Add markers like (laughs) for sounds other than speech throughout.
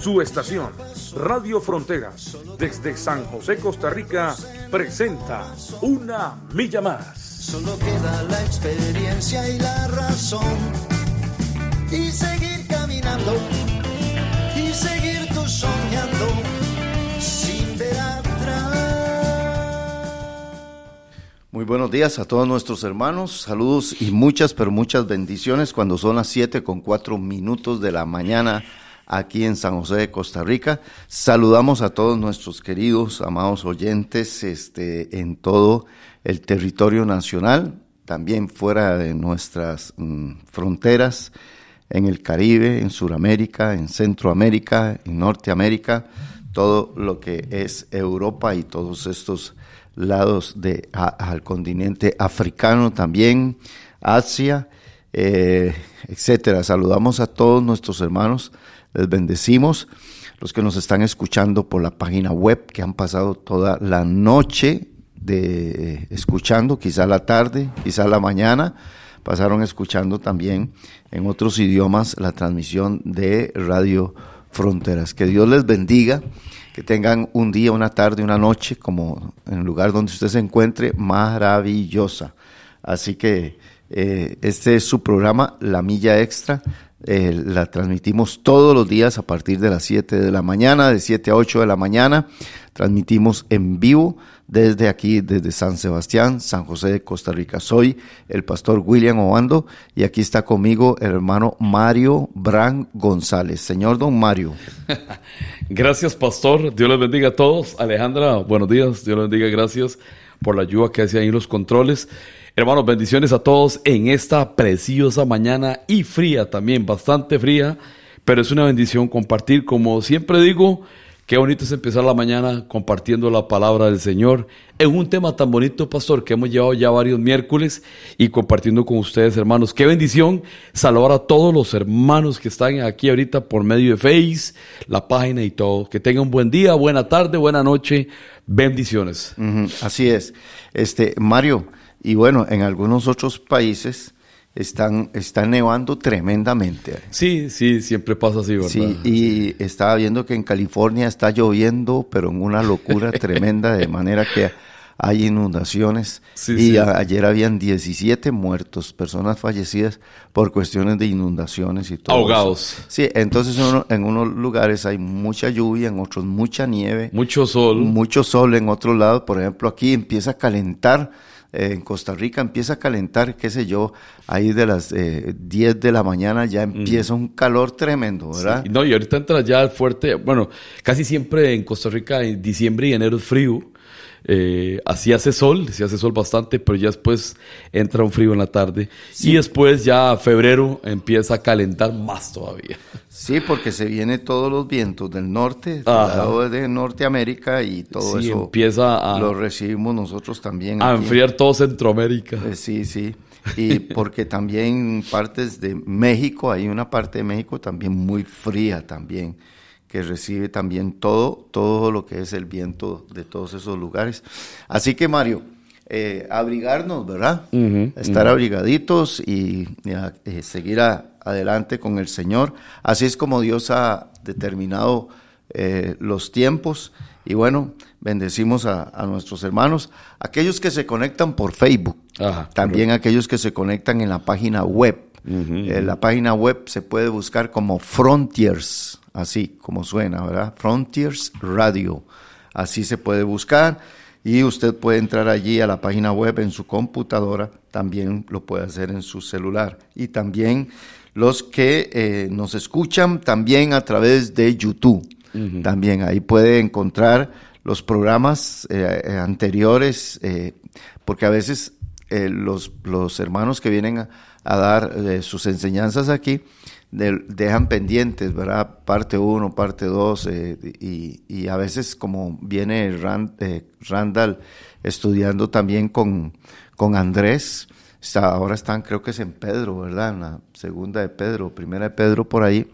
Su estación, Radio Fronteras, desde San José, Costa Rica, presenta Una Milla Más. Solo queda la experiencia y la razón. Y seguir caminando. Y seguir tú soñando. Sin ver atrás. Muy buenos días a todos nuestros hermanos. Saludos y muchas, pero muchas bendiciones cuando son las 7 con 4 minutos de la mañana aquí en San José de Costa Rica. Saludamos a todos nuestros queridos, amados oyentes este, en todo el territorio nacional, también fuera de nuestras mm, fronteras, en el Caribe, en Sudamérica, en Centroamérica, en Norteamérica, todo lo que es Europa y todos estos lados de, al continente africano también, Asia, eh, etcétera. Saludamos a todos nuestros hermanos les bendecimos. Los que nos están escuchando por la página web, que han pasado toda la noche de escuchando, quizá la tarde, quizá la mañana, pasaron escuchando también en otros idiomas la transmisión de Radio Fronteras. Que Dios les bendiga, que tengan un día, una tarde, una noche, como en el lugar donde usted se encuentre, maravillosa. Así que eh, este es su programa, La Milla Extra eh, la transmitimos todos los días a partir de las 7 de la mañana, de 7 a 8 de la mañana. Transmitimos en vivo desde aquí, desde San Sebastián, San José de Costa Rica. Soy el pastor William Obando y aquí está conmigo el hermano Mario Bran González. Señor don Mario. (laughs) gracias, pastor. Dios les bendiga a todos. Alejandra, buenos días. Dios les bendiga. Gracias por la ayuda que hace ahí en los controles. Hermanos, bendiciones a todos en esta preciosa mañana y fría también, bastante fría, pero es una bendición compartir, como siempre digo, qué bonito es empezar la mañana compartiendo la palabra del Señor en un tema tan bonito, pastor, que hemos llevado ya varios miércoles y compartiendo con ustedes, hermanos. Qué bendición saludar a todos los hermanos que están aquí ahorita por medio de Face, la página y todo. Que tengan un buen día, buena tarde, buena noche. Bendiciones. así es. Este, Mario, y bueno, en algunos otros países están, están nevando tremendamente. Sí, sí, siempre pasa así, ¿verdad? Sí, y estaba viendo que en California está lloviendo, pero en una locura (laughs) tremenda, de manera que hay inundaciones. y ayer habían 17 muertos, personas fallecidas por cuestiones de inundaciones y todo. Ahogados. Sí, entonces en unos lugares hay mucha lluvia, en otros mucha nieve. Mucho sol. Mucho sol en otros lados. Por ejemplo, aquí empieza a calentar eh, en Costa Rica empieza a calentar, qué sé yo, ahí de las eh, 10 de la mañana ya empieza un calor tremendo, ¿verdad? no, y ahorita entra ya fuerte, bueno, casi siempre en Costa Rica en diciembre y enero es frío. Eh, así hace sol, sí hace sol bastante, pero ya después entra un frío en la tarde. Y después ya febrero empieza a calentar más todavía. Sí, porque se vienen todos los vientos del norte, del lado de Norteamérica y todo eso. empieza a... Lo recibimos nosotros también. A enfriar todo Centroamérica. Eh, sí, sí. Y (laughs) porque también partes de México, hay una parte de México también muy fría también que recibe también todo, todo lo que es el viento de todos esos lugares. Así que Mario, eh, abrigarnos, ¿verdad? Estar abrigaditos y, eh, seguir adelante con el Señor. Así es como Dios ha determinado eh, los tiempos. Y bueno, bendecimos a, nuestros hermanos, aquellos que se conectan por Facebook, también aquellos que se conectan en la página web. La página web se puede buscar como Frontiers así como suena, ¿verdad? Frontiers Radio. Así se puede buscar y usted puede entrar allí a la página web en su computadora, también lo puede hacer en su celular. Y también los que eh, nos escuchan también a través de YouTube. También ahí puede encontrar los programas eh, eh, anteriores, porque a veces los, los hermanos que vienen a, a dar sus enseñanzas aquí, dejan pendientes, ¿verdad? Parte 1, parte 2, eh, y, a veces como viene eh, Randall estudiando también con, con Andrés, ahora están creo que es en Pedro, ¿verdad? En la segunda de Pedro, primera de Pedro por ahí.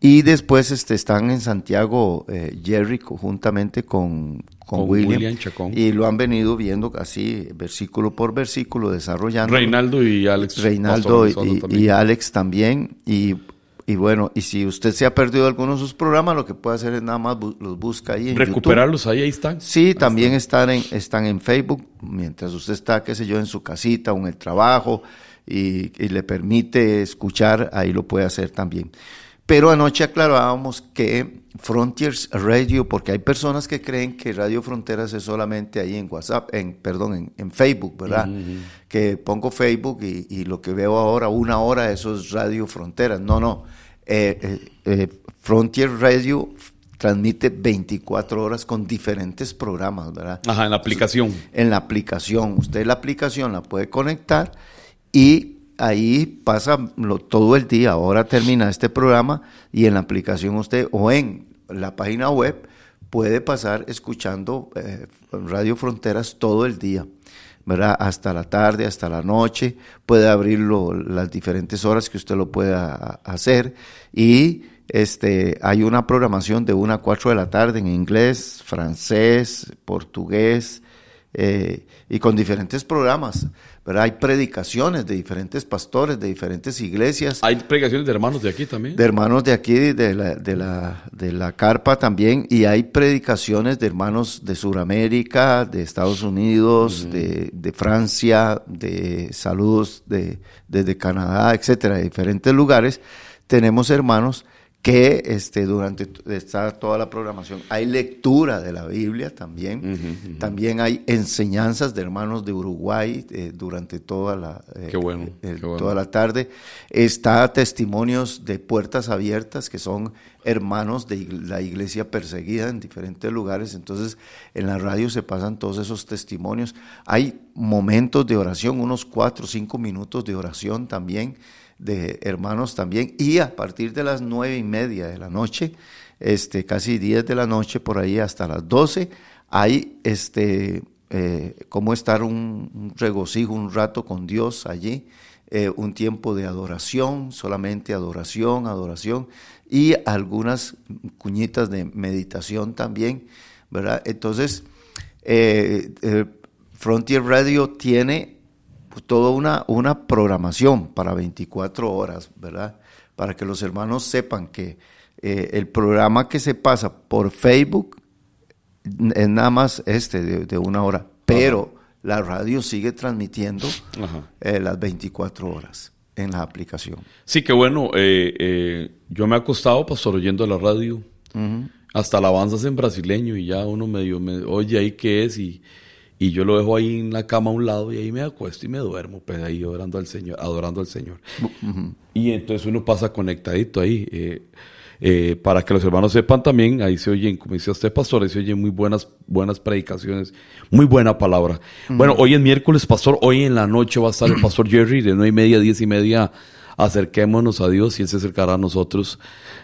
Y después este, están en Santiago eh, Jerry juntamente con, con, William, y lo han venido viendo así versículo por versículo desarrollando. Reinaldo y Alex. Reinaldo y, Alex también. Y, y, bueno, y si usted se ha perdido alguno de sus programas, lo que puede hacer es nada más los busca ahí en Recuperarlos ahí, ahí están. Sí, también están en, están en Facebook, mientras usted está, qué sé yo, en su casita o en el trabajo y, y le permite escuchar, ahí lo puede hacer también. Pero anoche aclarábamos que Frontiers Radio, porque hay personas que creen que Radio Fronteras es solamente ahí en WhatsApp, en, perdón, en, Facebook, ¿verdad? Que pongo Facebook y, lo que veo ahora, una hora, eso es Radio Fronteras. No, no. Eh, eh, eh, Frontier Radio transmite 24 horas con diferentes programas, ¿verdad? Ajá, en la aplicación. En la aplicación. Usted la aplicación la puede conectar y ahí pasa todo el día. Ahora termina este programa y en la aplicación usted o en la página web puede pasar escuchando eh, Radio Fronteras todo el día. ¿verdad? Hasta la tarde, hasta la noche, puede abrirlo las diferentes horas que usted lo pueda hacer y este, hay una programación de 1 a 4 de la tarde en inglés, francés, portugués eh, y con diferentes programas pero hay predicaciones de diferentes pastores, de diferentes iglesias. Hay predicaciones de hermanos de aquí también. De hermanos de aquí, de la, de la, de la carpa también, y hay predicaciones de hermanos de Sudamérica, de Estados Unidos, de, de, Francia, de saludos de, desde Canadá, etcétera, de diferentes lugares. Tenemos hermanos que este, durante está toda la programación hay lectura de la Biblia también, también hay enseñanzas de hermanos de Uruguay eh, durante toda la, eh, eh, toda la tarde, está testimonios de puertas abiertas que son hermanos de la iglesia perseguida en diferentes lugares, entonces en la radio se pasan todos esos testimonios, hay momentos de oración, unos cuatro o cinco minutos de oración también, de hermanos también. Y a partir de las nueve y media de la noche, este, casi diez de la noche, por ahí hasta las doce, hay este, eh, como estar un, regocijo, un rato con Dios allí, eh, un tiempo de adoración, solamente adoración, adoración, y algunas cuñitas de meditación también, ¿verdad? Entonces, eh, Frontier Radio tiene toda una, una programación para 24 horas, ¿verdad? Para que los hermanos sepan que eh, el programa que se pasa por Facebook es nada más este de, una hora, pero la radio sigue transmitiendo eh, las 24 horas en la aplicación. Sí, que bueno, eh, yo me he acostado, pastor, oyendo la radio, hasta alabanzas en brasileño y ya uno medio me oye ahí qué es y y yo lo dejo ahí en la cama a un lado y ahí me acuesto y me duermo, pues ahí adorando al Señor, adorando al Señor. Y entonces uno pasa conectadito ahí. Eh, eh, para que los hermanos sepan también, ahí se oyen, como dice usted, pastor, ahí se oyen muy buenas, buenas predicaciones, muy buena palabra. Bueno, hoy es miércoles, pastor, hoy en la noche va a estar el pastor Jerry de nueve y media, diez y media. Acerquémonos a Dios y Él se acercará a nosotros.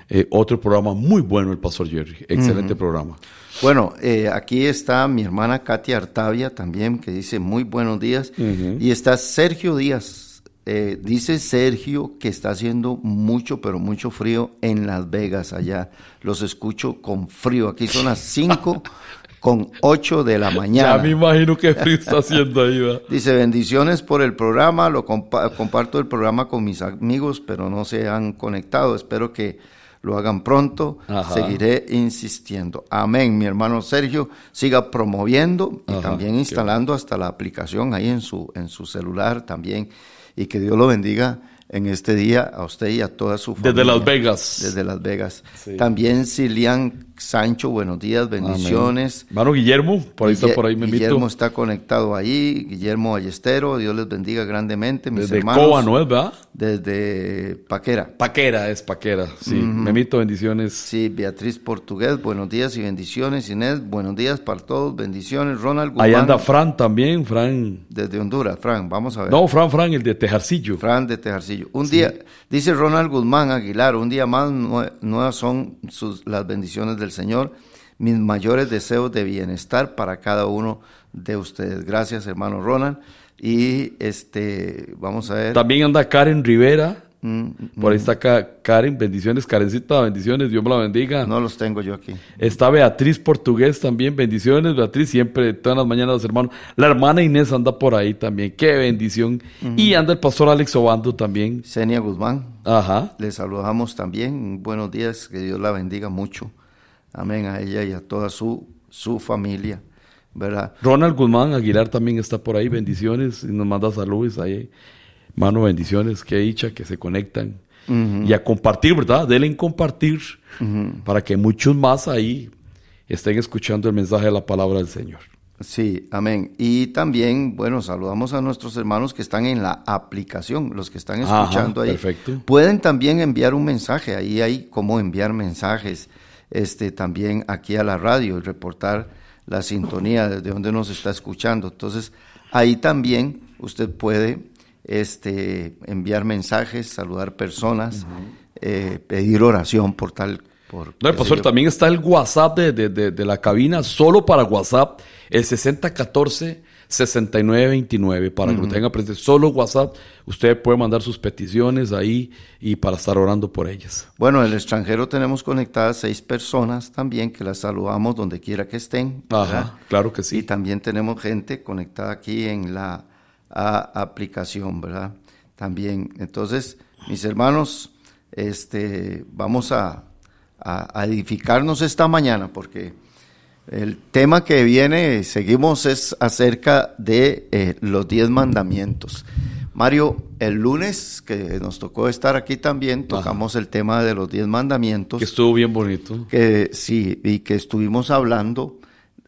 Eh, otro programa muy bueno, el pastor Jerry. Excelente programa. Bueno, eh, aquí está mi hermana Katia Artavia también, que dice muy buenos días. Y está Sergio Díaz. Eh, dice Sergio que está haciendo mucho, pero mucho frío en Las Vegas allá. Los escucho con frío. Aquí son las 5 (laughs) con 8 de la mañana. Ya me imagino qué frío está haciendo ahí. (laughs) Dice bendiciones por el programa. Lo comparto el programa con mis amigos, pero no se han conectado. Espero que lo hagan pronto, seguiré insistiendo. Amén, mi hermano Sergio, siga promoviendo y también instalando hasta la aplicación ahí en su, en su celular también y que Dios lo bendiga en este día a usted y a toda su familia. Desde Las Vegas. Desde Las Vegas. También Cilian, Sancho, buenos días, bendiciones. Hermano Guillermo, por ahí está por ahí, me Guillermo está conectado ahí, Guillermo Ballestero, Dios les bendiga grandemente, mis Desde hermanos. Coba, ¿no es, verdad? Desde Paquera. Paquera, es Paquera, sí. Memito, bendiciones. Sí, Beatriz Portugués, buenos días y bendiciones. Inés, buenos días para todos, bendiciones. Ronald Guzmán. Ahí anda Fran también, Fran. Desde Honduras, Fran, vamos a ver. No, Fran, Fran, el de Tejarcillo. Fran de Tejarcillo. Un día, dice Ronald Guzmán Aguilar, un día más nue- nuevas son sus, las bendiciones del Señor, mis mayores deseos de bienestar para cada uno de ustedes. Gracias, hermano Ronald. Y este, vamos a ver. También anda Karen Rivera. Mm, Por ahí está Ka- Karen, bendiciones, Karencita, bendiciones, Dios me la bendiga. no los tengo yo aquí. Está Beatriz Portugués también, bendiciones, Beatriz, siempre, todas las mañanas, los hermanos. La hermana Inés anda por ahí también, qué bendición. Y anda el pastor Alex Obando también. Senia Guzmán, Ajá. le saludamos también. Buenos días, que Dios la bendiga mucho. Amén a ella y a toda su, su familia, ¿verdad? Ronald Guzmán Aguilar también está por ahí, bendiciones, y nos manda saludos ahí. Mano, bendiciones, qué dicha que se conectan. Y a compartir, ¿verdad? Denle en compartir para que muchos más ahí estén escuchando el mensaje de la palabra del Señor. Sí, amén. Y también, bueno, saludamos a nuestros hermanos que están en la aplicación, los que están Ajá, escuchando ahí. perfecto. Pueden también enviar un mensaje, ahí hay cómo enviar mensajes, este, también aquí a la radio y reportar la sintonía desde donde nos está escuchando. Entonces, ahí también usted puede este, enviar mensajes, saludar personas, eh, pedir oración por tal... Por, No, pastor, yo. también está el WhatsApp de, de- de- de la cabina, solo para WhatsApp, el 6014-6929, para que lo tenga presente. Solo WhatsApp, usted puede mandar sus peticiones ahí y para estar orando por ellas. Bueno, en el extranjero tenemos conectadas seis personas también que las saludamos donde quiera que estén. Ajá, ¿verdad? claro que Y sí. también tenemos gente conectada aquí en la a- aplicación, ¿verdad? También. Entonces, mis hermanos, este, vamos a, a- a edificarnos esta mañana porque el tema que viene, seguimos, es acerca de eh, los diez mandamientos. Mario, el lunes que nos tocó estar aquí también, tocamos el tema de los diez mandamientos Que estuvo bien bonito. que sí, y que estuvimos hablando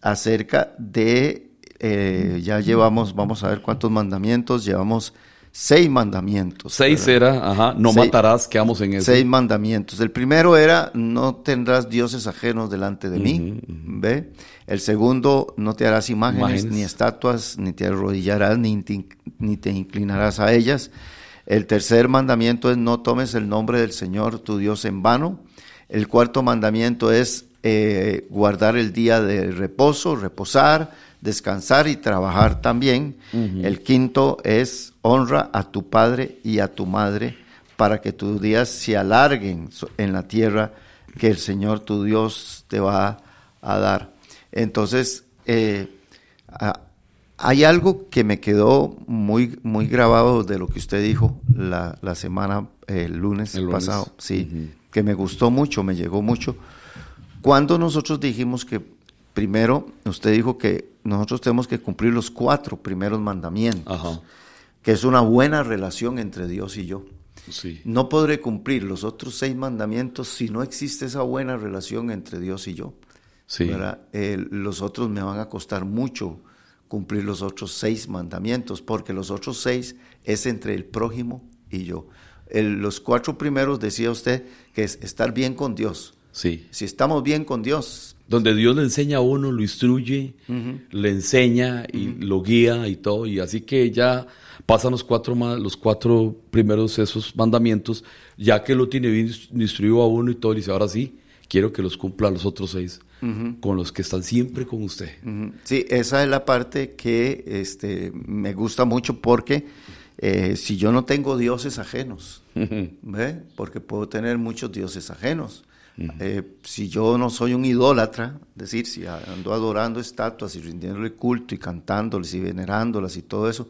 acerca de, eh, ya llevamos, vamos a ver cuántos mandamientos, llevamos seis mandamientos. Seis ¿verdad? era, ajá, no Seis- matarás, quedamos en eso. Seis mandamientos. El primero era, no tendrás dioses ajenos delante de mí, ¿ve? El segundo, no te harás imágenes, Imágenes. ni estatuas, ni te arrodillarás, ni te, ni te inclinarás a ellas. El tercer mandamiento es, no tomes el nombre del Señor tu Dios en vano. El cuarto mandamiento es eh, guardar el día de reposo, reposar, descansar y trabajar también. El quinto es honra a tu padre y a tu madre para que tus días se alarguen en la tierra que el Señor tu Dios te va a dar. Entonces, eh, hay algo que me quedó muy, muy grabado de lo que usted dijo la, la semana, eh, el lunes, El lunes. pasado, sí, que me gustó mucho, me llegó mucho. Cuando nosotros dijimos que primero, usted dijo que nosotros tenemos que cumplir los cuatro primeros mandamientos, Ajá, que es una buena relación entre Dios y yo. sí. No podré cumplir los otros seis mandamientos si no existe esa buena relación entre Dios y yo. Eh, los otros me van a costar mucho cumplir los otros seis mandamientos, porque los otros seis es entre el prójimo y yo. El- los cuatro primeros decía usted que es estar bien con Dios. Sí. Si estamos bien con Dios, Donde Dios le enseña a uno, lo instruye, le enseña y lo guía y todo. Y así que ya pasan los cuatro, los cuatro primeros esos mandamientos, ya que lo tiene bien instruido a uno y todo, y dice, ahora sí, quiero que los cumpla los otros seis, con los que están siempre con usted. Sí, esa es la parte que este, me gusta mucho porque eh, si yo no tengo dioses ajenos, (laughs) ¿ve? porque puedo tener muchos dioses ajenos. Eh, si yo no soy un idólatra, es decir, si ando adorando estatuas y rindiéndole culto y cantándoles y venerándolas y todo eso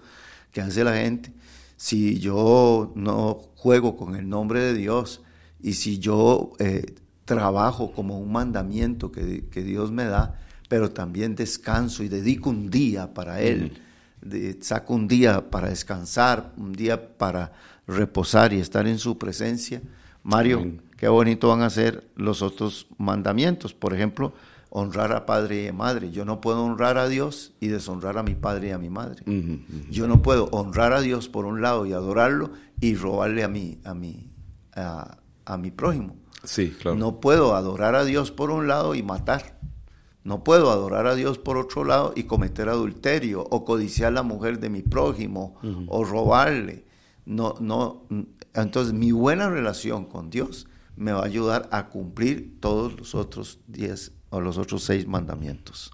que hace la gente, si yo no juego con el nombre de Dios y si yo eh, trabajo como un mandamiento que, que Dios me da, pero también descanso y dedico un día para Él, de- saco un día para descansar, un día para reposar y estar en su presencia. Mario, qué bonito van a ser los otros mandamientos. Por ejemplo, honrar a padre y a madre. Yo no puedo honrar a Dios y deshonrar a mi padre y a mi madre. Yo no puedo honrar a Dios por un lado y adorarlo y robarle a mi, a mi, a, mi prójimo. Sí, claro. No puedo adorar a Dios por un lado y matar. No puedo adorar a Dios por otro lado y cometer adulterio o codiciar a la mujer de mi prójimo o robarle. No, no, entonces mi buena relación con Dios me va a ayudar a cumplir todos los otros 10 los otros seis mandamientos.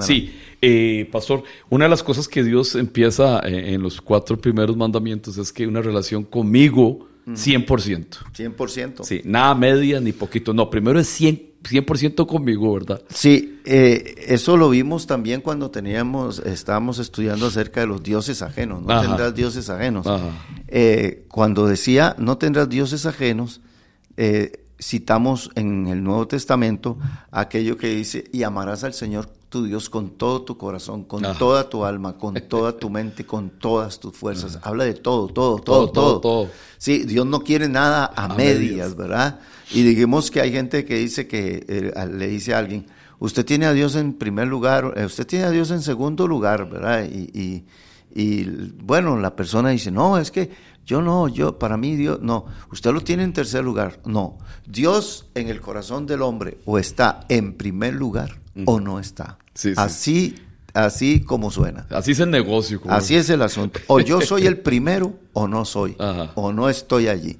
Sí, eh, pastor, una de las cosas que Dios empieza eh, en los cuatro primeros mandamientos es que una relación conmigo 100%. 100%. Sí, nada media ni poquito. No, primero es 100%, 100 conmigo, ¿verdad? Sí, eh, eso lo vimos también cuando teníamos, estábamos estudiando acerca de los dioses ajenos. No tendrás dioses ajenos. cuando decía no tendrás dioses ajenos, eh, citamos en el Nuevo Testamento aquello que dice y amarás al Señor tu Dios con todo tu corazón, con Ajá. toda tu alma, con (laughs) toda tu mente, con todas tus fuerzas. Habla de todo, todo, Todo, todo, todo. Sí, Dios no quiere nada a, A medias, medias. ¿verdad? Y digamos que hay gente que dice que eh, le dice a alguien, usted tiene a Dios en primer lugar, eh, usted tiene a Dios en segundo lugar, ¿verdad? Y, y- y, bueno, la persona dice, no, es que yo no, yo, para mí Dios, no, usted lo tiene en tercer lugar, no. Dios en el corazón del hombre o está en primer lugar o no está. Sí, sí. Así, así como suena. Así es el negocio. como- Así es el asunto. O yo soy el primero o no soy. Ajá. O no estoy allí.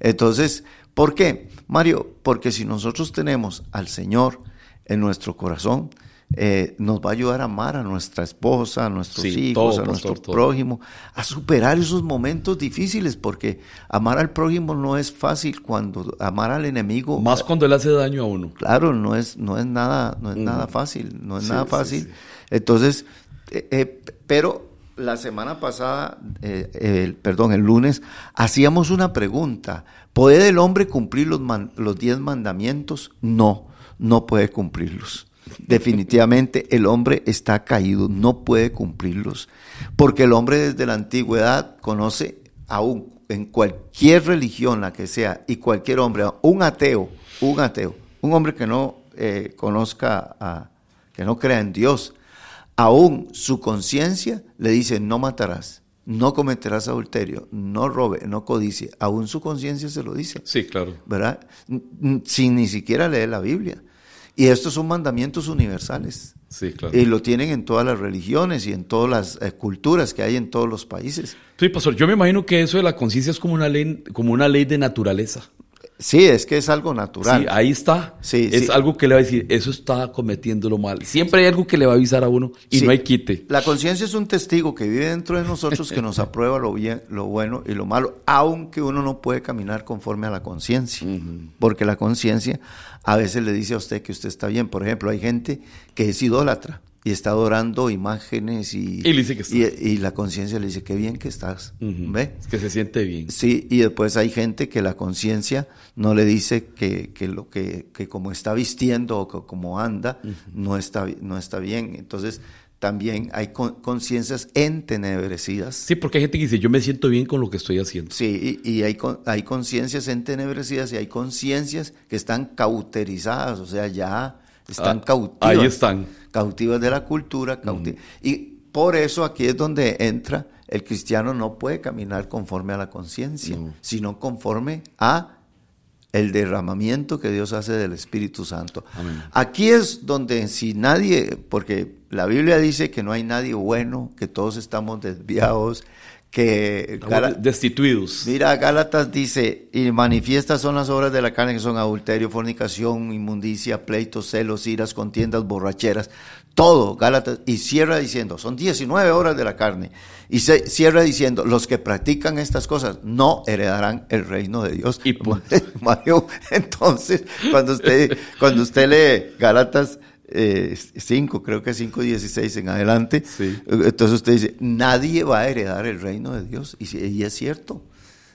Entonces, ¿por qué? Mario, porque si nosotros tenemos al Señor en nuestro corazón, eh, nos va a ayudar a amar a nuestra esposa, a nuestros Sí, hijos, todo, a pastor, nuestro todo. prójimo, a superar esos momentos difíciles, porque amar al prójimo no es fácil cuando amar al enemigo. Más cuando él hace daño a uno. Claro, no es, no es nada, no es nada fácil, no es Sí, nada fácil. sí. Entonces, eh, eh, pero la semana pasada, eh, el- perdón, el lunes, hacíamos una pregunta. ¿Puede el hombre cumplir los, man- los diez mandamientos? No, no puede cumplirlos. Definitivamente el hombre está caído, no puede cumplirlos, porque el hombre desde la antigüedad conoce aún en cualquier religión, la que sea, y cualquier hombre, un ateo, un ateo, un hombre que no eh, conozca, a- que no crea en Dios, aún su conciencia le dice no matarás, no cometerás adulterio, no robe, no codicie, aún su conciencia se lo dice. Sí, claro. ¿verdad? Sin ni siquiera leer la Biblia. Y estos son mandamientos universales. Sí, claro. Y lo tienen en todas las religiones y en todas las eh, culturas que hay en todos los países. Sí, pastor, yo me imagino que eso de la conciencia es como una ley, como una ley de naturaleza. Sí, es que es algo natural. Sí, ahí está. Sí, es sí. algo que le va a decir, eso está cometiéndolo mal. Siempre hay algo que le va a avisar a uno y Sí. no hay quite. La conciencia es un testigo que vive dentro de nosotros que nos (laughs) aprueba lo bien, lo bueno y lo malo, aunque uno no puede caminar conforme a la conciencia, porque la conciencia a veces le dice a usted que usted está bien. Por ejemplo, hay gente que es idólatra y está adorando imágenes y, Y le dice que está. y, y la conciencia le dice qué bien que estás. ¿ve? Es que se siente bien. Sí, y después hay gente que la conciencia no le dice que, que lo que, que como está vistiendo o que como anda no, está, no está bien. Entonces también hay con- conciencias entenebrecidas. Sí, porque hay gente que dice, yo me siento bien con lo que estoy haciendo. Sí, y, y hay, hay conciencias entenebrecidas y hay conciencias que están cauterizadas, o sea, ya están Ah, cautivas. ahí están. Cautivas de la cultura. cauti- Y por eso aquí es donde entra, el cristiano no puede caminar conforme a la conciencia, sino conforme a el derramamiento que Dios hace del Espíritu Santo. Amén. Aquí es donde si nadie, porque la Biblia dice que no hay nadie bueno, que todos estamos desviados, que destituidos. Mira, Gálatas dice, y manifiestas son las obras de la carne que son adulterio, fornicación, inmundicia, pleitos, celos, iras, contiendas, borracheras, todo, Gálatas, y cierra diciendo, son 19 obras de la carne, y se, cierra diciendo, los que practican estas cosas no heredarán el reino de Dios. Y. (laughs) Mario, entonces, cuando usted, cuando usted lee Gálatas 5, creo que 5, 16 en adelante, Sí. entonces usted dice, nadie va a heredar el reino de Dios. Y, si- y es cierto,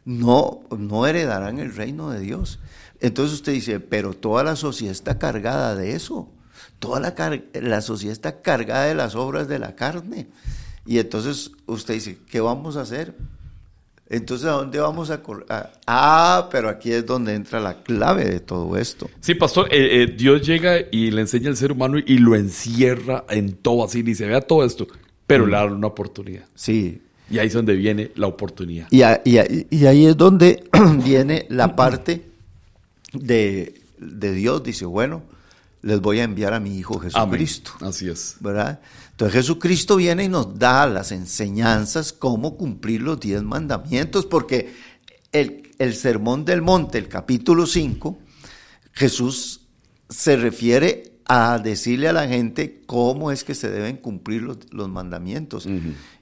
no, no heredarán el reino de Dios. Entonces usted dice, pero toda la sociedad está cargada de eso. Toda la, la sociedad está cargada de las obras de la carne. Y entonces usted dice, ¿qué vamos a hacer? Entonces, ¿a dónde vamos a correr? Ah, pero aquí es donde entra la clave de todo esto. Sí, pastor, eh, eh, Dios llega y le enseña al ser humano y lo encierra en todo así, dice, vea todo esto, pero le da una oportunidad. Sí. Y ahí es donde viene la oportunidad. Y, y ahí es donde (clears throat) viene la parte de, de Dios, dice, bueno, les voy a enviar a mi Hijo Jesucristo. Así es. ¿Verdad? Entonces Jesucristo viene y nos da las enseñanzas, cómo cumplir los diez mandamientos, porque el, el Sermón del Monte, el capítulo 5, Jesús se refiere a decirle a la gente cómo es que se deben cumplir los, los mandamientos.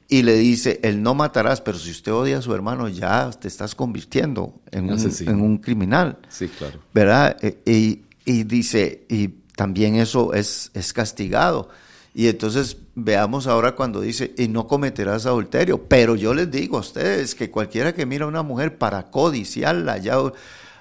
Y le dice, el no matarás, pero si usted odia a su hermano, ya te estás convirtiendo en, un, en un, criminal. Sí, claro. ¿Verdad? E, y, y dice, y también eso es, es castigado. Y entonces veamos ahora cuando dice, y no cometerás adulterio. Pero yo les digo a ustedes que cualquiera que mira a una mujer para codiciarla, ya...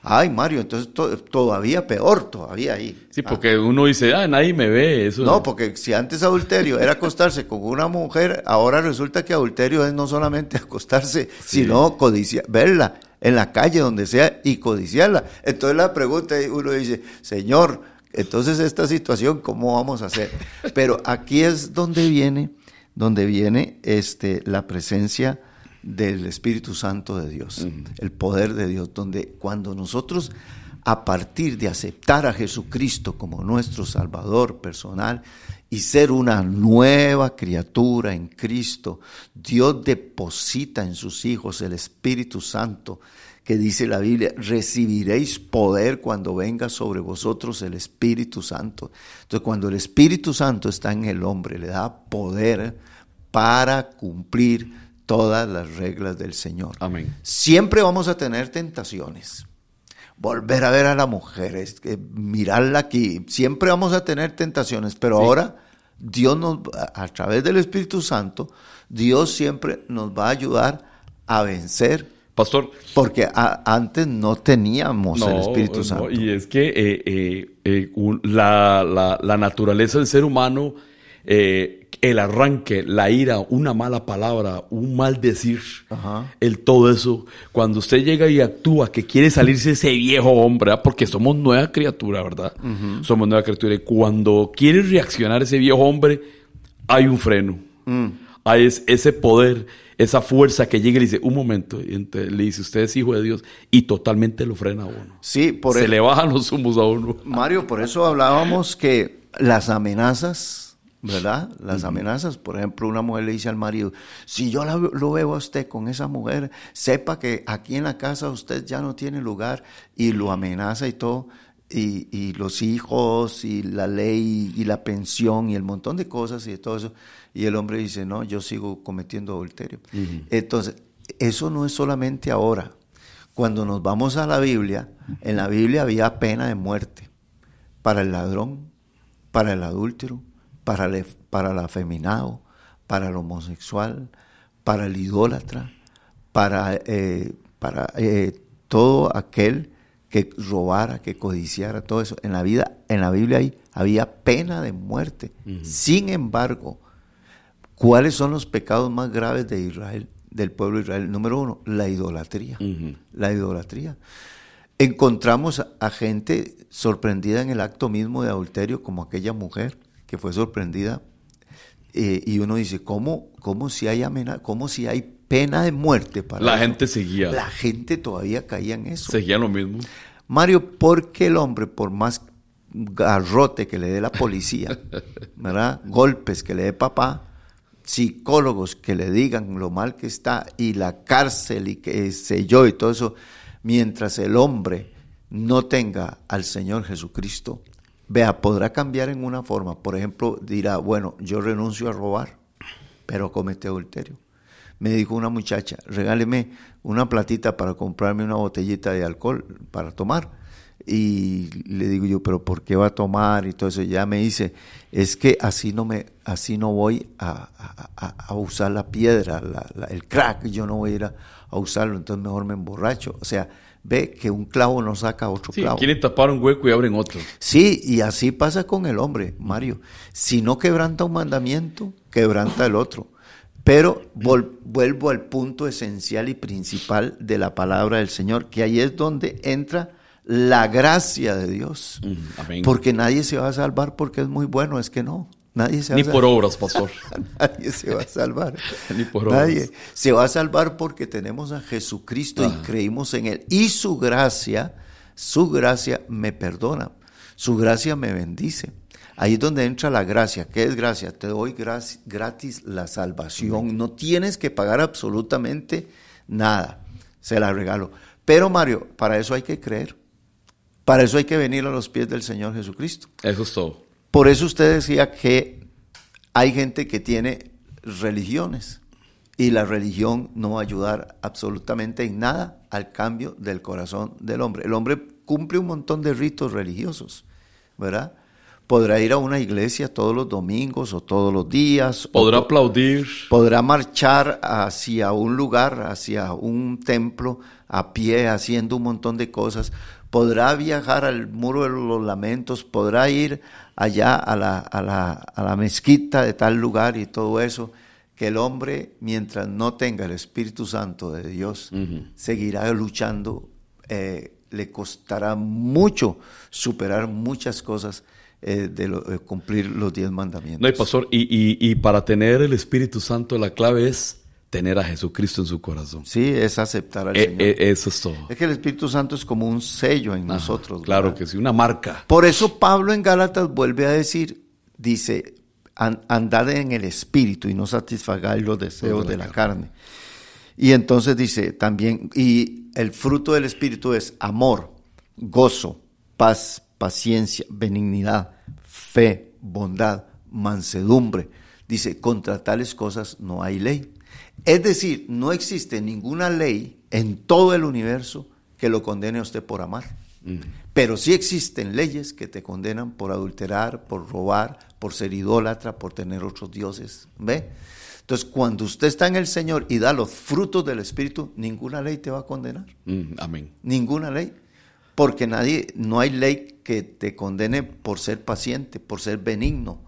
Ay, Mario, entonces todavía peor, todavía ahí. Sí, porque uno dice, ah, nadie me ve. Eso no, porque si antes adulterio era acostarse con una mujer, ahora resulta que adulterio es no solamente (laughs) acostarse, sino codiciar, verla en la calle, donde sea, y codiciarla. Entonces la pregunta, uno dice, Señor, entonces, esta situación, ¿cómo vamos a hacer? Pero aquí es donde viene, donde viene este, la presencia del Espíritu Santo de Dios, el poder de Dios, donde cuando nosotros, a partir de aceptar a Jesucristo como nuestro Salvador personal y ser una nueva criatura en Cristo, Dios deposita en sus hijos el Espíritu Santo que dice la Biblia, recibiréis poder cuando venga sobre vosotros el Espíritu Santo. Entonces, cuando el Espíritu Santo está en el hombre, le da poder para cumplir todas las reglas del Señor. Amén. Siempre vamos a tener tentaciones. Volver a ver a la mujer, mirarla aquí, siempre vamos a tener tentaciones, pero ahora Dios nos, a través del Espíritu Santo, Dios siempre nos va a ayudar a vencer Pastor. Porque antes no teníamos el Espíritu Santo. y es que eh, eh, eh, la, naturaleza del ser humano, el arranque, la ira, una mala palabra, un mal decir, el todo eso, cuando usted llega y actúa que quiere salirse ese viejo hombre, porque somos nueva criatura, ¿verdad? Somos nueva criatura. Y cuando quiere reaccionar ese viejo hombre, hay un freno. Mm. Hay ese poder esa fuerza que llega y le dice, un momento, y le dice, usted es hijo de Dios, y totalmente lo frena a uno. Sí, por Se le bajan los humos a uno. Mario, por eso hablábamos que las amenazas, ¿verdad? Las amenazas, por ejemplo, una mujer le dice al marido, si yo lo veo a usted con esa mujer, sepa que aquí en la casa usted ya no tiene lugar, y lo amenaza y todo. Y, y los hijos y la ley y la pensión y el montón de cosas y de todo eso y el hombre dice, no, yo sigo cometiendo adulterio. Entonces, eso no es solamente ahora. Cuando nos vamos a la Biblia, en la Biblia había pena de muerte para el ladrón, para el adúltero, para el, para el afeminado, para el homosexual, para el idólatra, para, eh, para eh, todo aquel que robara, que codiciara, todo eso. En la vida, en la Biblia ahí había pena de muerte. Sin embargo, ¿Cuáles son los pecados más graves de Israel, del pueblo de Israel? Número uno, la idolatría. La idolatría. Encontramos a, gente sorprendida en el acto mismo de adulterio, como aquella mujer que fue sorprendida. Eh, y uno dice, ¿cómo, cómo si hay cómo si hay pena de muerte para La gente seguía. La gente todavía caía en eso. Seguía lo mismo. Mario, ¿por qué el hombre, por más garrote que le dé la policía, (laughs) ¿verdad? golpes que le dé papá, psicólogos que le digan lo mal que está y la cárcel y qué sé yo y todo eso, mientras el hombre no tenga al Señor Jesucristo, vea, podrá cambiar en una forma. Por ejemplo, dirá, bueno, yo renuncio a robar, pero comete adulterio. Me dijo una muchacha, regáleme una platita para comprarme una botellita de alcohol para tomar y le digo yo, pero ¿por qué va a tomar? Y todo eso. Ya me dice, es que así no, me, así no voy a, usar la piedra, el crack, yo no voy a ir a, usarlo, entonces mejor me emborracho. O sea, ve que un clavo no saca otro sí, clavo. Quieren tapar un hueco y abren otro. Sí, y así pasa con el hombre, Mario. Si no quebranta un mandamiento, quebranta el otro. Pero vuelvo al punto esencial y principal de la palabra del Señor, que ahí es donde entra la gracia de Dios. Mm, amén. Porque nadie se va a salvar porque es muy bueno, es que no. Nadie se va Ni a por obras, pastor. (laughs) Nadie se va a salvar. (laughs) Ni por Nadie obras. se va a salvar porque tenemos a Jesucristo Ah. y creímos en Él. Y su gracia, su gracia me perdona. Su gracia me bendice. Ahí es donde entra la gracia. ¿Qué es gracia? Te doy gratis la salvación. No tienes que pagar absolutamente nada. Se la regalo. Pero Mario, para eso hay que creer. Para eso hay que venir a los pies del Señor Jesucristo. Eso es todo. Por eso usted decía que hay gente que tiene religiones y la religión no va a ayudar absolutamente en nada al cambio del corazón del hombre. El hombre cumple un montón de ritos religiosos, ¿verdad? Podrá ir a una iglesia todos los domingos o todos los días. Podrá po- aplaudir. podrá marchar hacia un lugar, hacia un templo, a pie, haciendo un montón de cosas. Podrá viajar al muro de los lamentos, podrá ir allá a la, a la, a la mezquita de tal lugar y todo eso. Que el hombre, mientras no tenga el Espíritu Santo de Dios, seguirá luchando. eh, le costará mucho superar muchas cosas eh, de, lo- de cumplir los diez mandamientos. No, y pastor, y, y, y para tener el Espíritu Santo, la clave es tener a Jesucristo en su corazón. Sí, es aceptar al Eh, Señor. eh, eso es todo. Es que el Espíritu Santo es como un sello en Ajá, nosotros. Claro ¿verdad? que sí, una marca. Por eso Pablo en Gálatas vuelve a decir, dice, "An- andad en el Espíritu y no satisfagáis los deseos de la carne. Y entonces dice también, y el fruto del Espíritu es amor, gozo, paz, paciencia, benignidad, fe, bondad, mansedumbre. Dice, contra tales cosas no hay ley. Es decir, no existe ninguna ley en todo el universo que lo condene a usted por amar. Pero sí existen leyes que te condenan por adulterar, por robar, por ser idólatra, por tener otros dioses. ¿Ve? Entonces, cuando usted está en el Señor y da los frutos del Espíritu, ninguna ley te va a condenar. Mm, amén. Ninguna ley. Porque nadie, no hay ley que te condene por ser paciente, por ser benigno,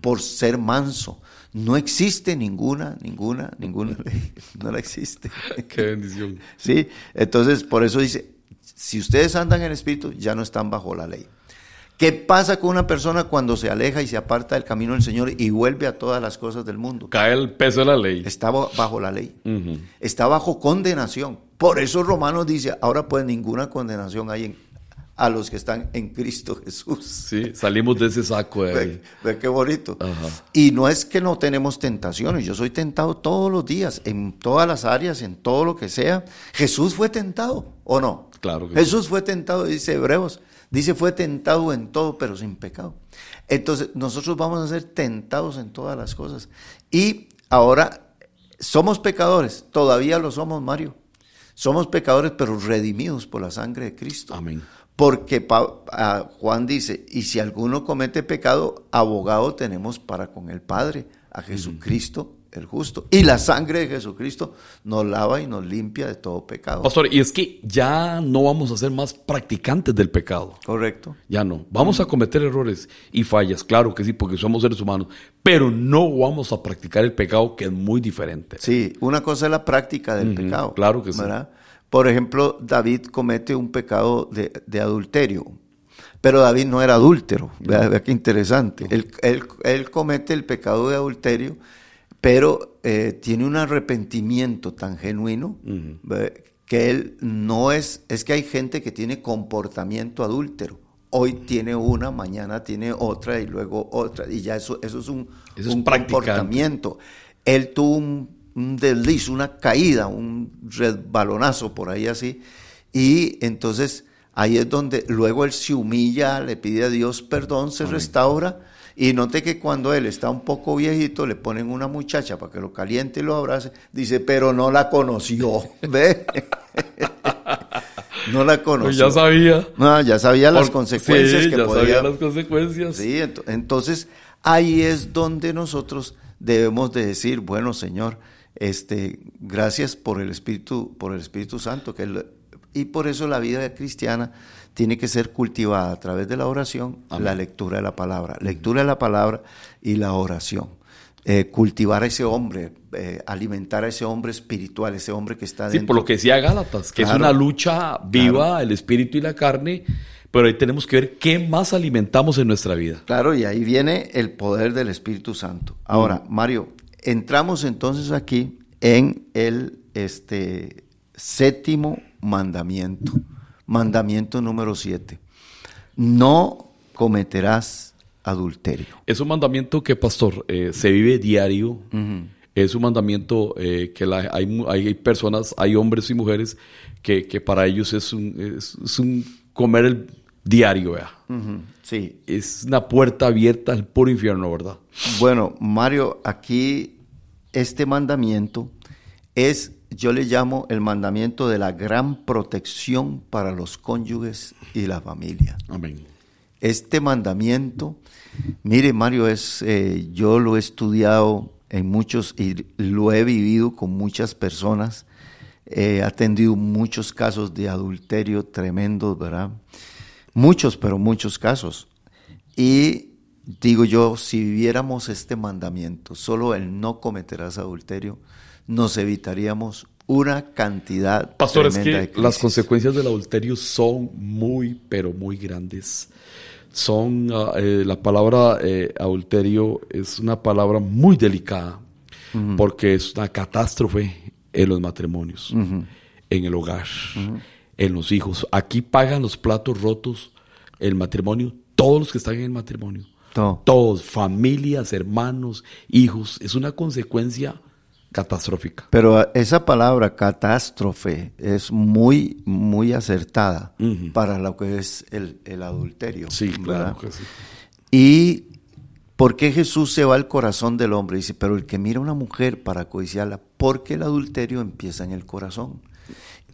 por ser manso. No existe ninguna, ninguna, ninguna (laughs) ley. No la existe. (laughs) Qué bendición. (laughs) ¿Sí? Entonces, por eso dice, si ustedes andan en el Espíritu, ya no están bajo la ley. ¿Qué pasa con una persona cuando se aleja y se aparta del camino del Señor y vuelve a todas las cosas del mundo? Cae el peso de la ley. Está ba- bajo la ley. Está bajo condenación. Por eso Romanos dice, ahora pues ninguna condenación hay en, a los que están en Cristo Jesús. Sí, salimos de ese saco de ahí. Ve, ve qué bonito. Ajá. Y no es que no tenemos tentaciones, yo soy tentado todos los días, en todas las áreas, en todo lo que sea. Jesús fue tentado, ¿o no? Claro que Jesús fue tentado, dice Hebreos, dice fue tentado en todo, pero sin pecado. Entonces, nosotros vamos a ser tentados en todas las cosas. Y ahora, somos pecadores, todavía lo somos, Mario. Somos pecadores, pero redimidos por la sangre de Cristo. Amén. Porque Juan dice, y si alguno comete pecado, abogado tenemos para con el Padre, a Jesucristo el justo. Y la sangre de Jesucristo nos lava y nos limpia de todo pecado. Pastor, y es que ya no vamos a ser más practicantes del pecado. Correcto. Ya no. Vamos a cometer errores y fallas, claro que sí, porque somos seres humanos, pero no vamos a practicar el pecado que es muy diferente. Sí, una cosa es la práctica del pecado. claro que sí. ¿verdad? Por ejemplo, David comete un pecado de, de adulterio, pero David no era adúltero. Vea, vea qué interesante. Él, él- él comete el pecado de adulterio, pero eh, tiene un arrepentimiento tan genuino que él no es, es que hay gente que tiene comportamiento adúltero. Hoy tiene una, mañana tiene otra y luego otra. Y ya eso, eso es un, Eso es un comportamiento. Él tuvo un, un desliz, una caída, un resbalonazo por ahí así. Y entonces ahí es donde luego él se humilla, le pide a Dios perdón, se restaura. Y note que cuando él está un poco viejito, le ponen una muchacha para que lo caliente y lo abrace. Dice, pero no la conoció. (laughs) ¿Ve? (laughs) no la Pues conoció. ya sabía. No, ya sabía las Por- consecuencias sí, que ya podía sabía las consecuencias. Sí, ento- entonces ahí es donde nosotros debemos de decir, bueno, Señor, este, gracias por el Espíritu, por el Espíritu Santo, que él- y por eso la vida cristiana tiene que ser cultivada a través de la oración, Amén. la lectura de la palabra, lectura de la palabra y la oración. eh, cultivar a ese hombre, eh, alimentar a ese hombre espiritual, ese hombre que está Sí, dentro. por lo que decía Gálatas, que es una lucha viva, el espíritu y la carne, pero ahí tenemos que ver qué más alimentamos en nuestra vida. Claro, y ahí viene el poder del Espíritu Santo. Ahora, Mario, entramos entonces aquí en el este, séptimo mandamiento, mandamiento número siete. No cometerás adulterio. Es un mandamiento que, pastor, eh, se vive diario. Es un mandamiento eh, que la- hay, personas, hay hombres y mujeres que, que para ellos es un, es, es un comer el diario. Ujú, Sí, Es una puerta abierta al puro infierno, ¿verdad? Bueno, Mario, aquí este mandamiento es, yo le llamo el mandamiento de la gran protección para los cónyuges y la familia. Amén. Este mandamiento, mire Mario, es, eh, yo lo he estudiado en muchos y lo he vivido con muchas personas, he atendido muchos casos de adulterio tremendos, ¿verdad? Muchos, pero muchos casos. Y digo yo, si viviéramos este mandamiento, solo el no cometerás adulterio, nos evitaríamos una cantidad Pastor, es tremenda que de crisis. las consecuencias del adulterio son muy, pero muy grandes. Son, ah, eh, la palabra eh, adulterio es una palabra muy delicada porque es una catástrofe en los matrimonios, en el hogar, en los hijos. Aquí pagan los platos rotos el matrimonio, todos los que están en el matrimonio. Todos, familias, hermanos, hijos. Es una consecuencia catastrófica. Pero ah, esa palabra catástrofe es muy, muy acertada para lo que es el, el adulterio. Sí, ¿verdad? claro que sí. Y ¿por qué Jesús se va al corazón del hombre? Dice, pero el que mira a una mujer para codiciarla, porque el adulterio empieza en el corazón.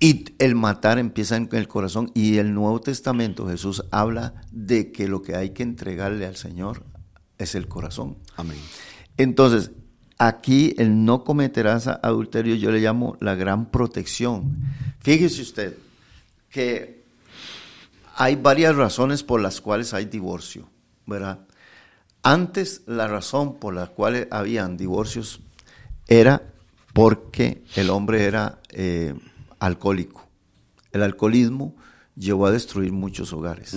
Y el matar empieza en el corazón. Y el Nuevo Testamento Jesús habla de que lo que hay que entregarle al Señor es el corazón. Amén. Entonces, aquí el no cometerás adulterio yo le llamo la gran protección. Fíjese usted que hay varias razones por las cuales hay divorcio, ¿verdad? Antes la razón por la cual habían divorcios era porque el hombre era eh, alcohólico. El alcoholismo llevó a destruir muchos hogares.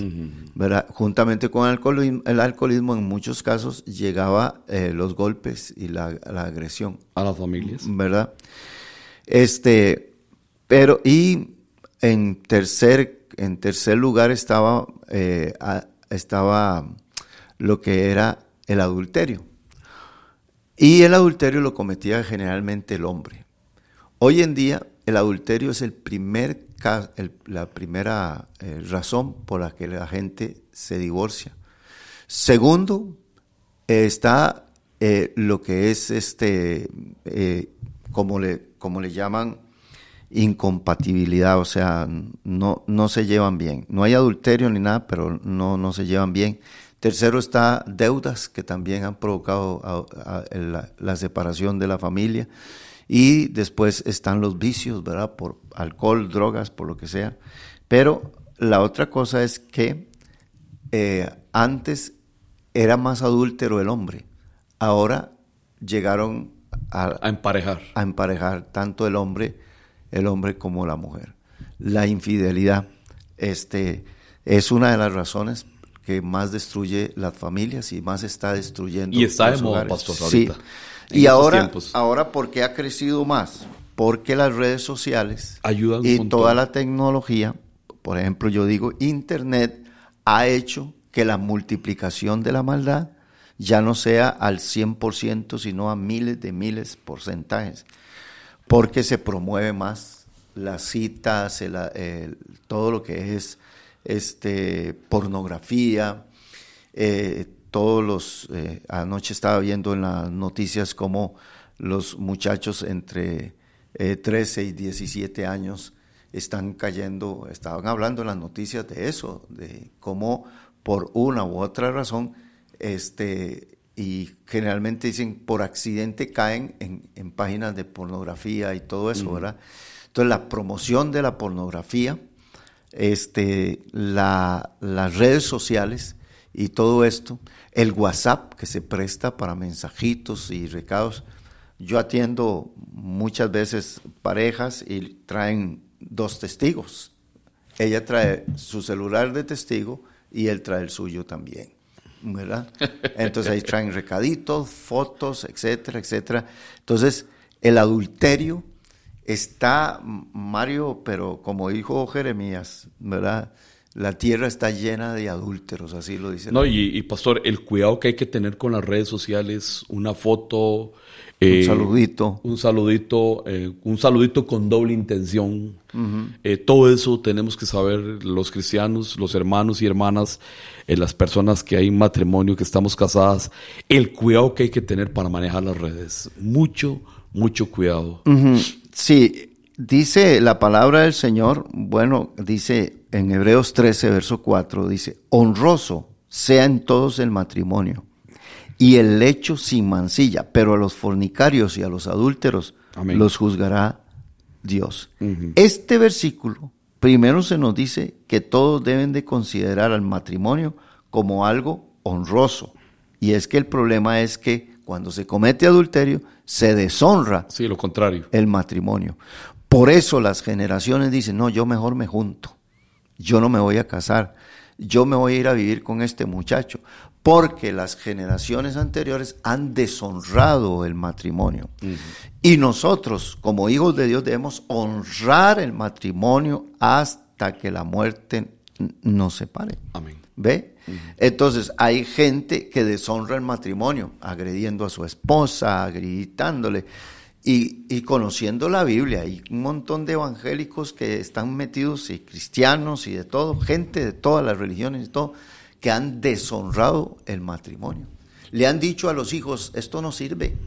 ¿verdad? Juntamente con el alcoholismo, el alcoholismo en muchos casos llegaba eh, los golpes y la, la agresión. A las familias. ¿verdad? Este, pero y en tercer, en tercer lugar estaba, eh, a- estaba lo que era el adulterio. Y el adulterio lo cometía generalmente el hombre. Hoy en día el adulterio es el primer el- la primera eh, razón por la que la gente se divorcia. Segundo, eh, está eh, lo que es este, eh, como, le, como le llaman, incompatibilidad, o sea, no, no se llevan bien. No hay adulterio ni nada, pero no, no se llevan bien. Tercero está deudas que también han provocado la separación de la familia. Y después están los vicios, ¿verdad? Por alcohol, drogas, por lo que sea. Pero la otra cosa es que eh, antes era más adúltero el hombre. Ahora llegaron a, A emparejar. a emparejar tanto el hombre, el hombre como la mujer. La infidelidad este, es una de las razones que más destruye las familias y más está destruyendo Y está de moda, pastor, Sí. En Y ahora, tiempos. ahora, ¿por qué ha crecido más? Porque las redes sociales Ayudan y montón. toda la tecnología, por ejemplo, yo digo, Internet ha hecho que la multiplicación de la maldad ya no sea al 100%, sino a miles de miles porcentajes, porque se promueve más las citas, el- el- todo lo que es este, pornografía, eh, todos los, eh, anoche estaba viendo en las noticias cómo los muchachos entre eh, 13 y 17 años están cayendo, estaban hablando en las noticias de eso, de cómo por una u otra razón, este, y generalmente dicen por accidente caen en, en páginas de pornografía y todo eso, ¿verdad? Entonces la promoción de la pornografía, este, la- las redes sociales y todo esto, el WhatsApp que se presta para mensajitos y recados. Yo atiendo muchas veces parejas y traen dos testigos. Ella trae su celular de testigo y él trae el suyo también. ¿Verdad? Entonces ahí traen recaditos, fotos, etcétera, etcétera. Entonces, el adulterio está, Mario, pero como dijo Jeremías, ¿verdad? La tierra está llena de adúlteros, así lo dice. No, y, pastor, el cuidado que hay que tener con las redes sociales, una foto, un eh, saludito. Un saludito, eh, un saludito con doble intención. Eh, todo eso tenemos que saber los cristianos, los hermanos y hermanas, las personas que hay en matrimonio, que estamos casadas, el cuidado que hay que tener para manejar las redes. Mucho, mucho cuidado. Sí, dice la palabra del Señor, bueno, dice en Hebreos 13, verso 4, dice, honroso sea en todos el matrimonio y el lecho sin mancilla, pero a los fornicarios y a los adúlteros los juzgará Dios. Este versículo primero se nos dice que todos deben de considerar al matrimonio como algo honroso. Y es que el problema es que cuando se comete adulterio, se deshonra sí, lo contrario. el matrimonio. Por eso las generaciones dicen, no, yo mejor me junto, yo no me voy a casar, yo me voy a ir a vivir con este muchacho, porque las generaciones anteriores han deshonrado el matrimonio. Y nosotros, como hijos de Dios, debemos honrar el matrimonio hasta que la muerte nos separe. Amén. ¿Ve? Entonces, hay gente que deshonra el matrimonio, agrediendo a su esposa, gritándole. Y, conociendo la Biblia, hay un montón de evangélicos que están metidos, y cristianos y de todo, gente de todas las religiones y todo, que han deshonrado el matrimonio. Le han dicho a los hijos, esto no sirve.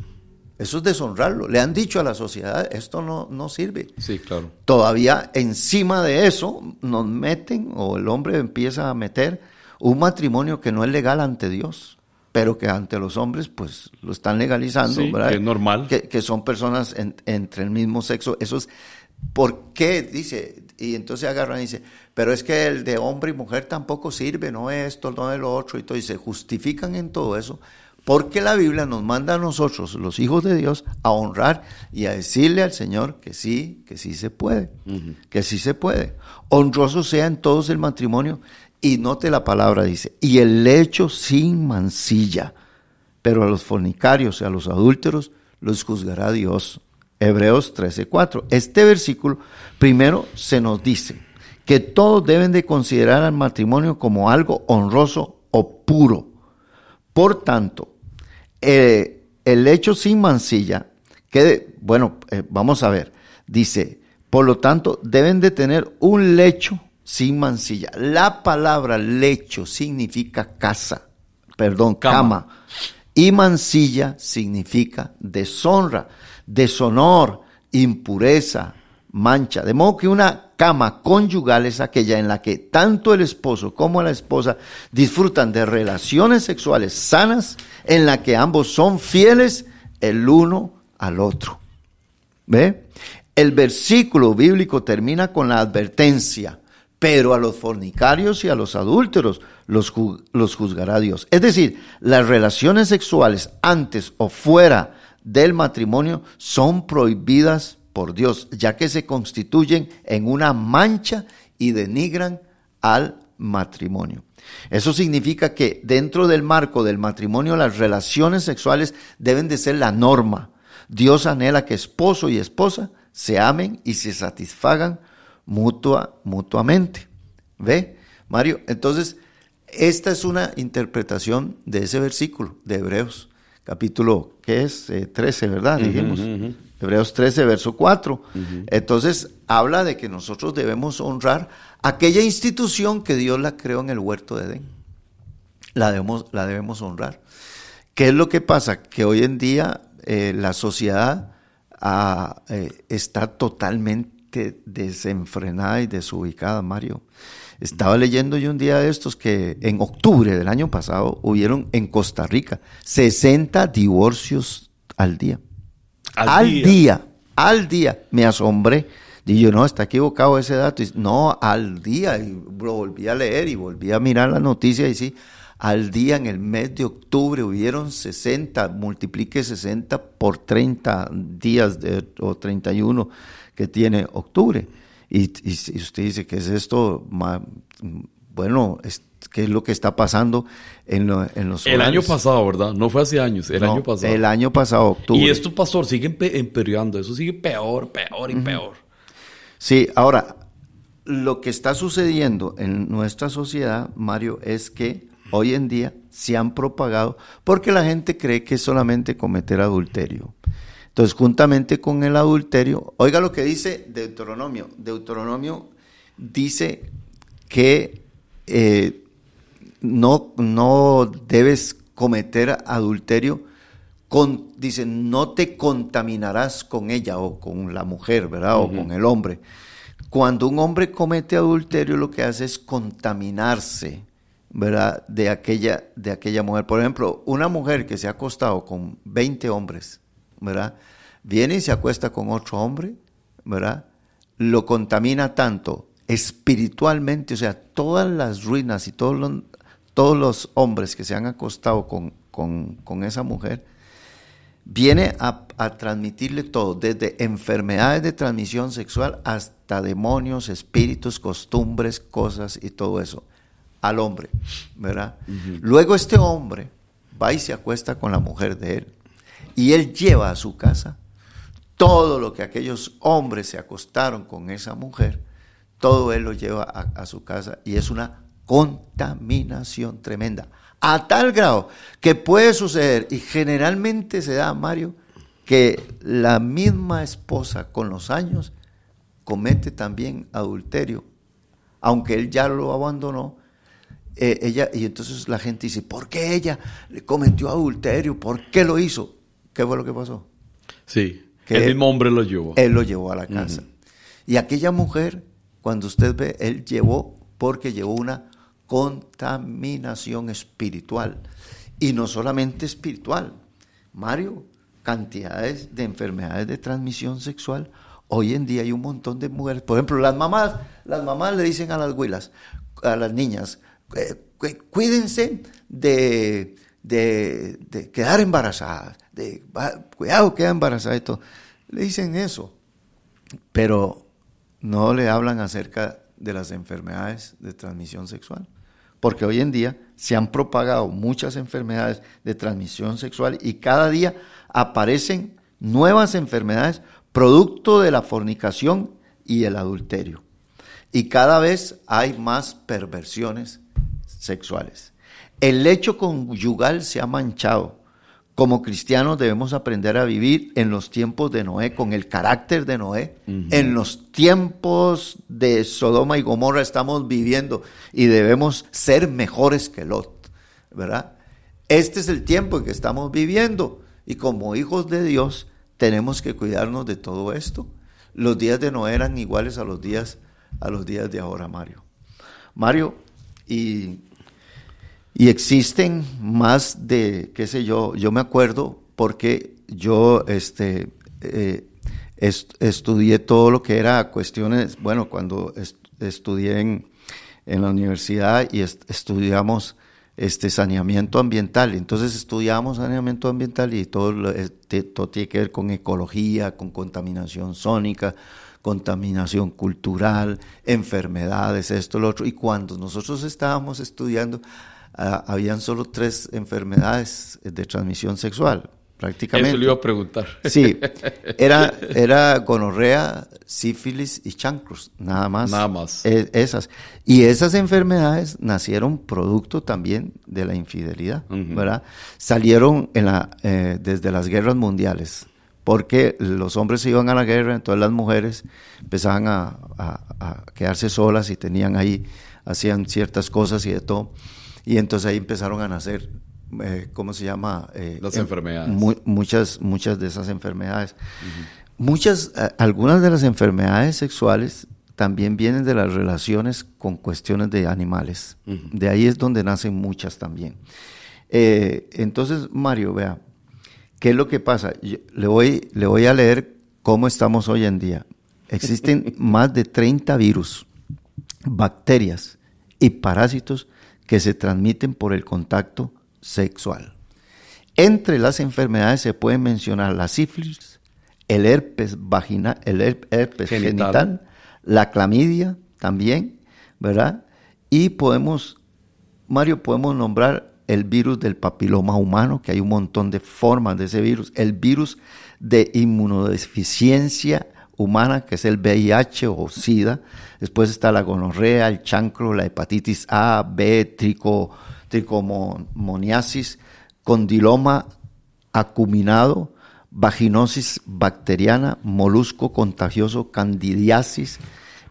Eso es deshonrarlo. Le han dicho a la sociedad, esto no, no sirve. Sí, claro. Todavía encima de eso nos meten, o el hombre empieza a meter un matrimonio que no es legal ante Dios, pero que ante los hombres pues lo están legalizando, ¿verdad? Que es normal. Que, son personas entre el mismo sexo. Eso es, ¿por qué? Dice, y entonces agarran y dice, pero es que el de hombre y mujer tampoco sirve, no es esto, no es lo otro, y todo, y se justifican en todo eso, porque la Biblia nos manda a nosotros, los hijos de Dios, a honrar y a decirle al Señor que sí, que sí se puede, que sí se puede. Honroso sea en todos el matrimonio y note la palabra, dice, y el lecho sin mancilla, pero a los fornicarios y a los adúlteros los juzgará Dios. Hebreos 13:4. Este versículo primero se nos dice que todos deben de considerar al matrimonio como algo honroso o puro. Por tanto, eh, el lecho sin mancilla, que, bueno, eh, vamos a ver, dice, por lo tanto, deben de tener un lecho sin mancilla. La palabra lecho significa casa, perdón, cama. Y mancilla significa deshonra, deshonor, impureza, mancha. De modo que una cama conyugal es aquella en la que tanto el esposo como la esposa disfrutan de relaciones sexuales sanas, en la que ambos son fieles el uno al otro. ¿Ve? El versículo bíblico termina con la advertencia pero a los fornicarios y a los adúlteros los, los, juzgará Dios. Es decir, las relaciones sexuales antes o fuera del matrimonio son prohibidas por Dios, ya que se constituyen en una mancha y denigran al matrimonio. Eso significa que dentro del marco del matrimonio las relaciones sexuales deben de ser la norma. Dios anhela que esposo y esposa se amen y se satisfagan mutua, mutuamente. ¿Ve, Mario? Entonces, esta es una interpretación de ese versículo de Hebreos, capítulo, ¿qué es? 13, eh, ¿verdad? Dijimos. Hebreos 13, verso 4. Entonces, habla de que nosotros debemos honrar aquella institución que Dios la creó en el huerto de Edén. La debemos, la debemos honrar. ¿Qué es lo que pasa? Que hoy en día eh, la sociedad ah, eh, está totalmente desenfrenada y desubicada, Mario. Estaba leyendo yo un día de estos que en octubre del año pasado hubieron en Costa Rica 60 divorcios al día. Al, día. al día. Me asombré. Dije yo, no, está equivocado ese dato. no, al día. Y lo volví a leer y volví a mirar la noticia y sí, al día en el mes de octubre hubieron 60, multiplique 60 por 30 días de, o 31 que tiene octubre. Y, y, usted dice, ¿qué es esto? Bueno, ¿qué es lo que está pasando en, los El año pasado, ¿verdad? No fue hace años, el año pasado. El año pasado, octubre. Y esto, pastor, sigue empeorando, eso sigue peor, peor y peor. Sí, ahora, lo que está sucediendo en nuestra sociedad, Mario, es que hoy en día se han propagado porque la gente cree que es solamente cometer adulterio. Entonces, juntamente con el adulterio, oiga lo que dice Deuteronomio. Deuteronomio dice que eh, no, no debes cometer adulterio, con, dice, no te contaminarás con ella o con la mujer, ¿verdad? O con el hombre. Cuando un hombre comete adulterio, lo que hace es contaminarse ¿verdad? De aquella, de aquella mujer. Por ejemplo, una mujer que se ha acostado con 20 hombres, ¿verdad? Viene y se acuesta con otro hombre, ¿verdad? Lo contamina tanto espiritualmente, o sea, todas las ruinas y todos los, todos los hombres que se han acostado con, con, esa mujer, viene a, a, transmitirle todo, desde enfermedades de transmisión sexual hasta demonios, espíritus, costumbres, cosas y todo eso al hombre, ¿verdad? Luego este hombre va y se acuesta con la mujer de él y él lleva a su casa todo lo que aquellos hombres se acostaron con esa mujer, todo él lo lleva a, su casa y es una contaminación tremenda, a tal grado que puede suceder, y generalmente se da, Mario, que la misma esposa con los años comete también adulterio, aunque él ya lo abandonó, eh, ella, y entonces la gente dice, ¿por qué ella cometió adulterio? ¿Por qué lo hizo? ¿Qué fue lo que pasó? Sí, que el mismo hombre lo llevó. Él lo llevó a la casa. Y aquella mujer, cuando usted ve, él llevó porque llevó una contaminación espiritual. Y no solamente espiritual. Mario, cantidades de enfermedades de transmisión sexual. Hoy en día hay un montón de mujeres. Por ejemplo, las mamás, las mamás le dicen a las huilas, a las niñas, eh, cuídense de, de, quedar embarazadas, cuidado, queda embarazada y todo. Le dicen eso, pero no le hablan acerca de las enfermedades de transmisión sexual. Porque hoy en día se han propagado muchas enfermedades de transmisión sexual y cada día aparecen nuevas enfermedades producto de la fornicación y el adulterio. Y cada vez hay más perversiones sexuales. El lecho conyugal se ha manchado. Como cristianos debemos aprender a vivir en los tiempos de Noé, con el carácter de Noé. En los tiempos de Sodoma y Gomorra estamos viviendo y debemos ser mejores que Lot, ¿verdad? Este es el tiempo en que estamos viviendo y como hijos de Dios tenemos que cuidarnos de todo esto. Los días de Noé eran iguales a los días a los días de ahora, Mario. Mario, y y existen más de, qué sé yo, yo me acuerdo porque yo este, eh, estudié todo lo que era cuestiones, bueno, cuando estudié en, la universidad y estudiamos este saneamiento ambiental. Entonces estudiamos saneamiento ambiental y todo, este, todo tiene que ver con ecología, con contaminación sónica, contaminación cultural, enfermedades, esto, lo otro. Y cuando nosotros estábamos estudiando, Ah, habían solo tres enfermedades de transmisión sexual, prácticamente. Eso le iba a preguntar. Sí, (laughs) era, era gonorrea, sífilis y chancros, nada más. Nada más. E, esas. Y esas enfermedades nacieron producto también de la infidelidad, ¿verdad? Salieron en la, eh, desde las guerras mundiales porque los hombres se iban a la guerra, entonces las mujeres empezaban a, a, quedarse solas y tenían ahí, hacían ciertas cosas y de todo. Y entonces ahí empezaron a nacer, eh, ¿cómo se llama? Eh, Las em, enfermedades. muchas, muchas de esas enfermedades. Muchas, algunas de las enfermedades sexuales también vienen de las relaciones con cuestiones de animales. De ahí es donde nacen muchas también. Eh, entonces, Mario, vea, ¿qué es lo que pasa? le, voy, le voy a leer cómo estamos hoy en día. Existen (laughs) más de 30 virus, bacterias y parásitos que se transmiten por el contacto sexual. Entre las enfermedades se pueden mencionar la sífilis, el herpes vaginal, el herpes genital. la clamidia también, ¿verdad? Y podemos, Mario, podemos nombrar el virus del papiloma humano, que hay un montón de formas de ese virus, el virus de inmunodeficiencia humana, que es el VIH o SIDA, después está la gonorrea, el chancro, la hepatitis A, B, trico, tricomoniasis, condiloma acuminado, vaginosis bacteriana, molusco contagioso, candidiasis,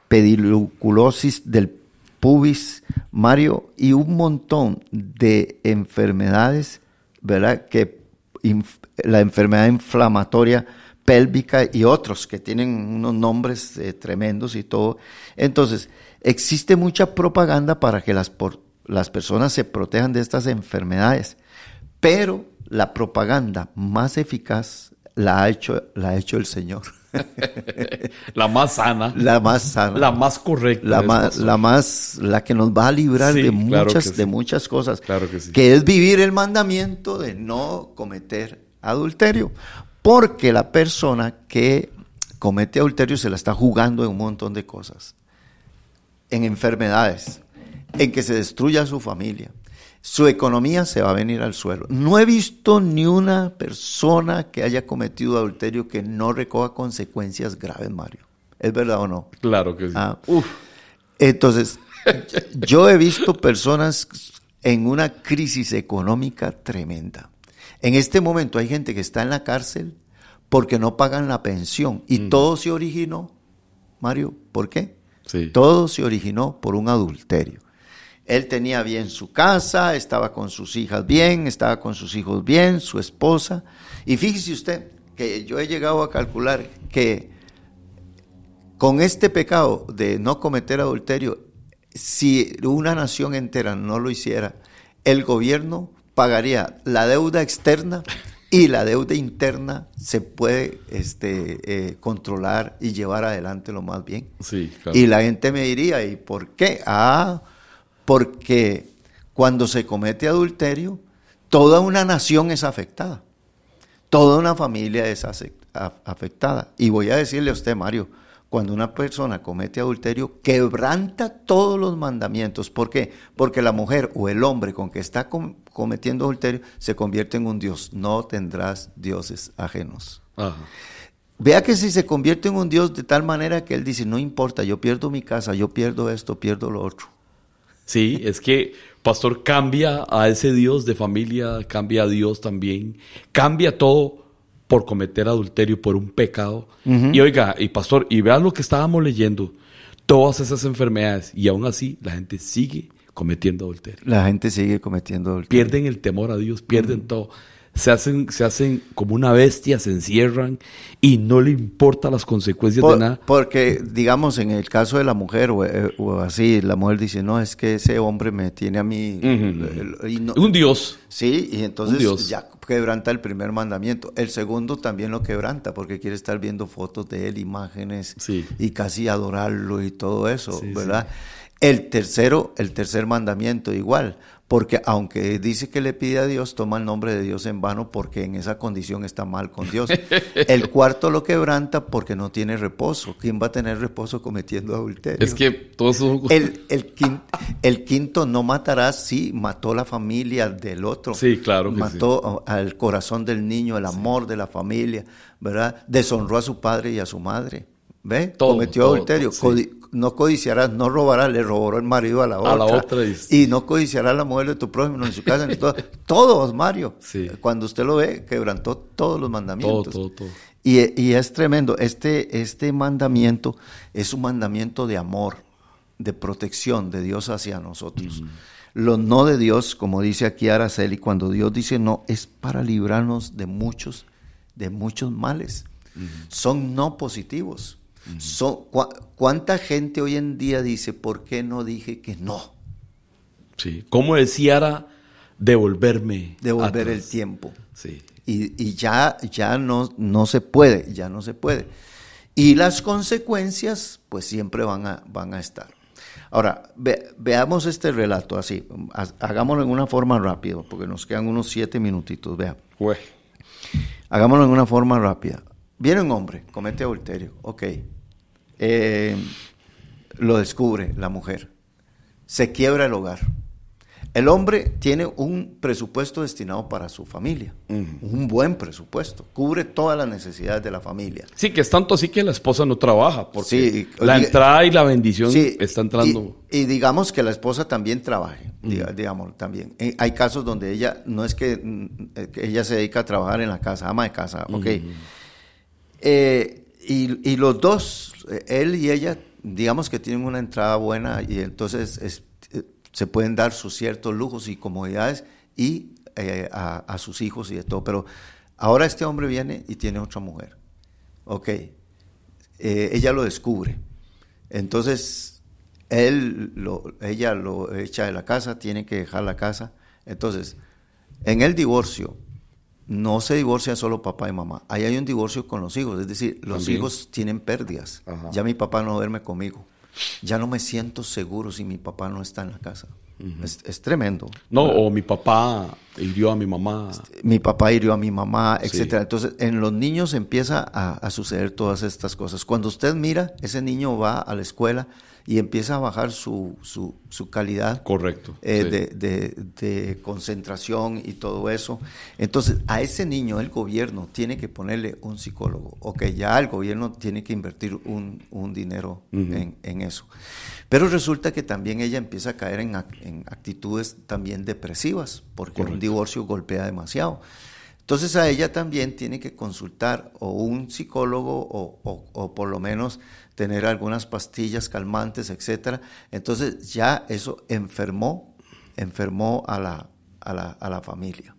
pediluculosis del pubis, Mario, y un montón de enfermedades, ¿verdad? Que la enfermedad inflamatoria pélvica y otros que tienen unos nombres eh, tremendos y todo. Entonces, existe mucha propaganda para que las, las personas se protejan de estas enfermedades, pero la propaganda más eficaz la ha hecho, la ha hecho el Señor. (laughs) la más sana. La más sana. La más correcta. La más, la más, la que nos va a librar de muchas, de muchas cosas. Claro que sí. Que es vivir el mandamiento de no cometer adulterio. Porque la persona que comete adulterio se la está jugando en un montón de cosas. En enfermedades, en que se destruya su familia, su economía se va a venir al suelo. No he visto ni una persona que haya cometido adulterio que no recoja consecuencias graves, Mario. ¿Es verdad o no? Claro que sí. Ah, entonces, yo he visto personas en una crisis económica tremenda. En este momento hay gente que está en la cárcel porque no pagan la pensión y mm. todo se originó, Mario, ¿por qué? Sí. Todo se originó por un adulterio. Él tenía bien su casa, estaba con sus hijas bien, estaba con sus hijos bien, su esposa. Y fíjese usted que yo he llegado a calcular que con este pecado de no cometer adulterio, si una nación entera no lo hiciera, el gobierno pagaría la deuda externa y la deuda interna se puede este, eh, controlar y llevar adelante lo más bien. Sí, Y la gente me diría, ¿y por qué? Ah, porque cuando se comete adulterio, toda una nación es afectada, toda una familia es afectada. Y voy a decirle a usted, Mario, cuando una persona comete adulterio, quebranta todos los mandamientos. ¿Por qué? Porque la mujer o el hombre con que está cometiendo adulterio se convierte en un dios. No tendrás dioses ajenos. Vea que si se convierte en un dios de tal manera que él dice, no importa, yo pierdo mi casa, yo pierdo esto, pierdo lo otro. Sí, es que pastor cambia a ese Dios de familia, cambia a Dios también, cambia todo por cometer adulterio, por un pecado. Y oiga, y pastor, y vean lo que estábamos leyendo, todas esas enfermedades, y aún así la gente sigue cometiendo adulterio. La gente sigue cometiendo adulterio. Pierden el temor a Dios, pierden todo se hacen, se hacen como una bestia, se encierran y no le importa las consecuencias de nada. Porque, digamos, en el caso de la mujer eh, o, así, la mujer dice, no, es que ese hombre me tiene a mí... un dios. Sí, y entonces ya quebranta el primer mandamiento. El segundo también lo quebranta porque quiere estar viendo fotos de él, imágenes y casi adorarlo y todo eso, ¿verdad? El tercero, el tercer mandamiento igual, porque aunque dice que le pide a Dios, toma el nombre de Dios en vano porque en esa condición está mal con Dios. (laughs) El cuarto lo quebranta porque no tiene reposo. ¿Quién va a tener reposo cometiendo adulterio? Es que todos son... el, el, quinto, el quinto no matarás, sí, mató la familia del otro. Sí, claro. mató al corazón del niño, el amor de la familia, ¿verdad? Deshonró a su padre y a su madre. ¿Ve? Cometió adulterio no codiciarás, no robarás, le robó el marido a la otra. y... no codiciarás la mujer de tu prójimo en su casa. Ni todo. (laughs) Todos, Mario. Cuando usted lo ve, quebrantó todos los mandamientos. Todo, todo, Y, es tremendo. Este, este mandamiento es un mandamiento de amor, de protección de Dios hacia nosotros. Lo no de Dios, como dice aquí Araceli, cuando Dios dice no, es para librarnos de muchos, de muchos males. Son no positivos ¿Cuánta gente hoy en día dice, ¿por qué no dije que no? Sí, ¿cómo deseara devolverme? Devolver el tiempo. Sí. Y, ya, ya no, no se puede, ya no se puede. Y las consecuencias, pues siempre van a, van a estar. Ahora, ve- veamos este relato así, ha- hagámoslo en una forma rápida, porque nos quedan unos siete minutitos, vea. Hagámoslo en una forma rápida. Viene un hombre, comete adulterio, ok. Eh, lo descubre la mujer. Se quiebra el hogar. El hombre tiene un presupuesto destinado para su familia. Un buen presupuesto. Cubre todas las necesidades de la familia. Sí, que es tanto así que la esposa no trabaja, porque Sí, la diga- entrada y la bendición Sí, está entrando. Y, y digamos que la esposa también trabaje, diga- digamos también. Eh, hay casos donde ella, no es que, eh, que ella se dedica a trabajar en la casa, ama de casa, ok. Eh, y, los dos, él y ella, digamos que tienen una entrada buena y entonces es- eh, se pueden dar sus ciertos lujos y comodidades y eh, a, a sus hijos y de todo. Pero ahora este hombre viene y tiene otra mujer, ok. Eh, ella lo descubre. Entonces, él lo, ella lo echa de la casa, tiene que dejar la casa. Entonces, en el divorcio, no se divorcia solo papá y mamá. Ahí hay un divorcio con los hijos. Es decir, los También. hijos tienen pérdidas. Ajá. Ya mi papá no duerme conmigo. Ya no me siento seguro si mi papá no está en la casa. es, es tremendo. No, o mi papá hirió a mi mamá. mi papá hirió a mi mamá, Sí. etcétera. Entonces, en los niños empieza a, a suceder todas estas cosas. Cuando usted mira, ese niño va a la escuela y empieza a bajar su, su, su calidad Correcto. eh, sí. de, de- de concentración y todo eso. Entonces, a ese niño el gobierno tiene que ponerle un psicólogo, o que ya el gobierno tiene que invertir un, un dinero en, en eso. Pero resulta que también ella empieza a caer en, en actitudes también depresivas, porque un divorcio golpea demasiado. Entonces a ella también tiene que consultar o un psicólogo o, o- o por lo menos tener algunas pastillas calmantes, etcétera. Entonces ya eso enfermó, enfermó a la, a la, a la familia.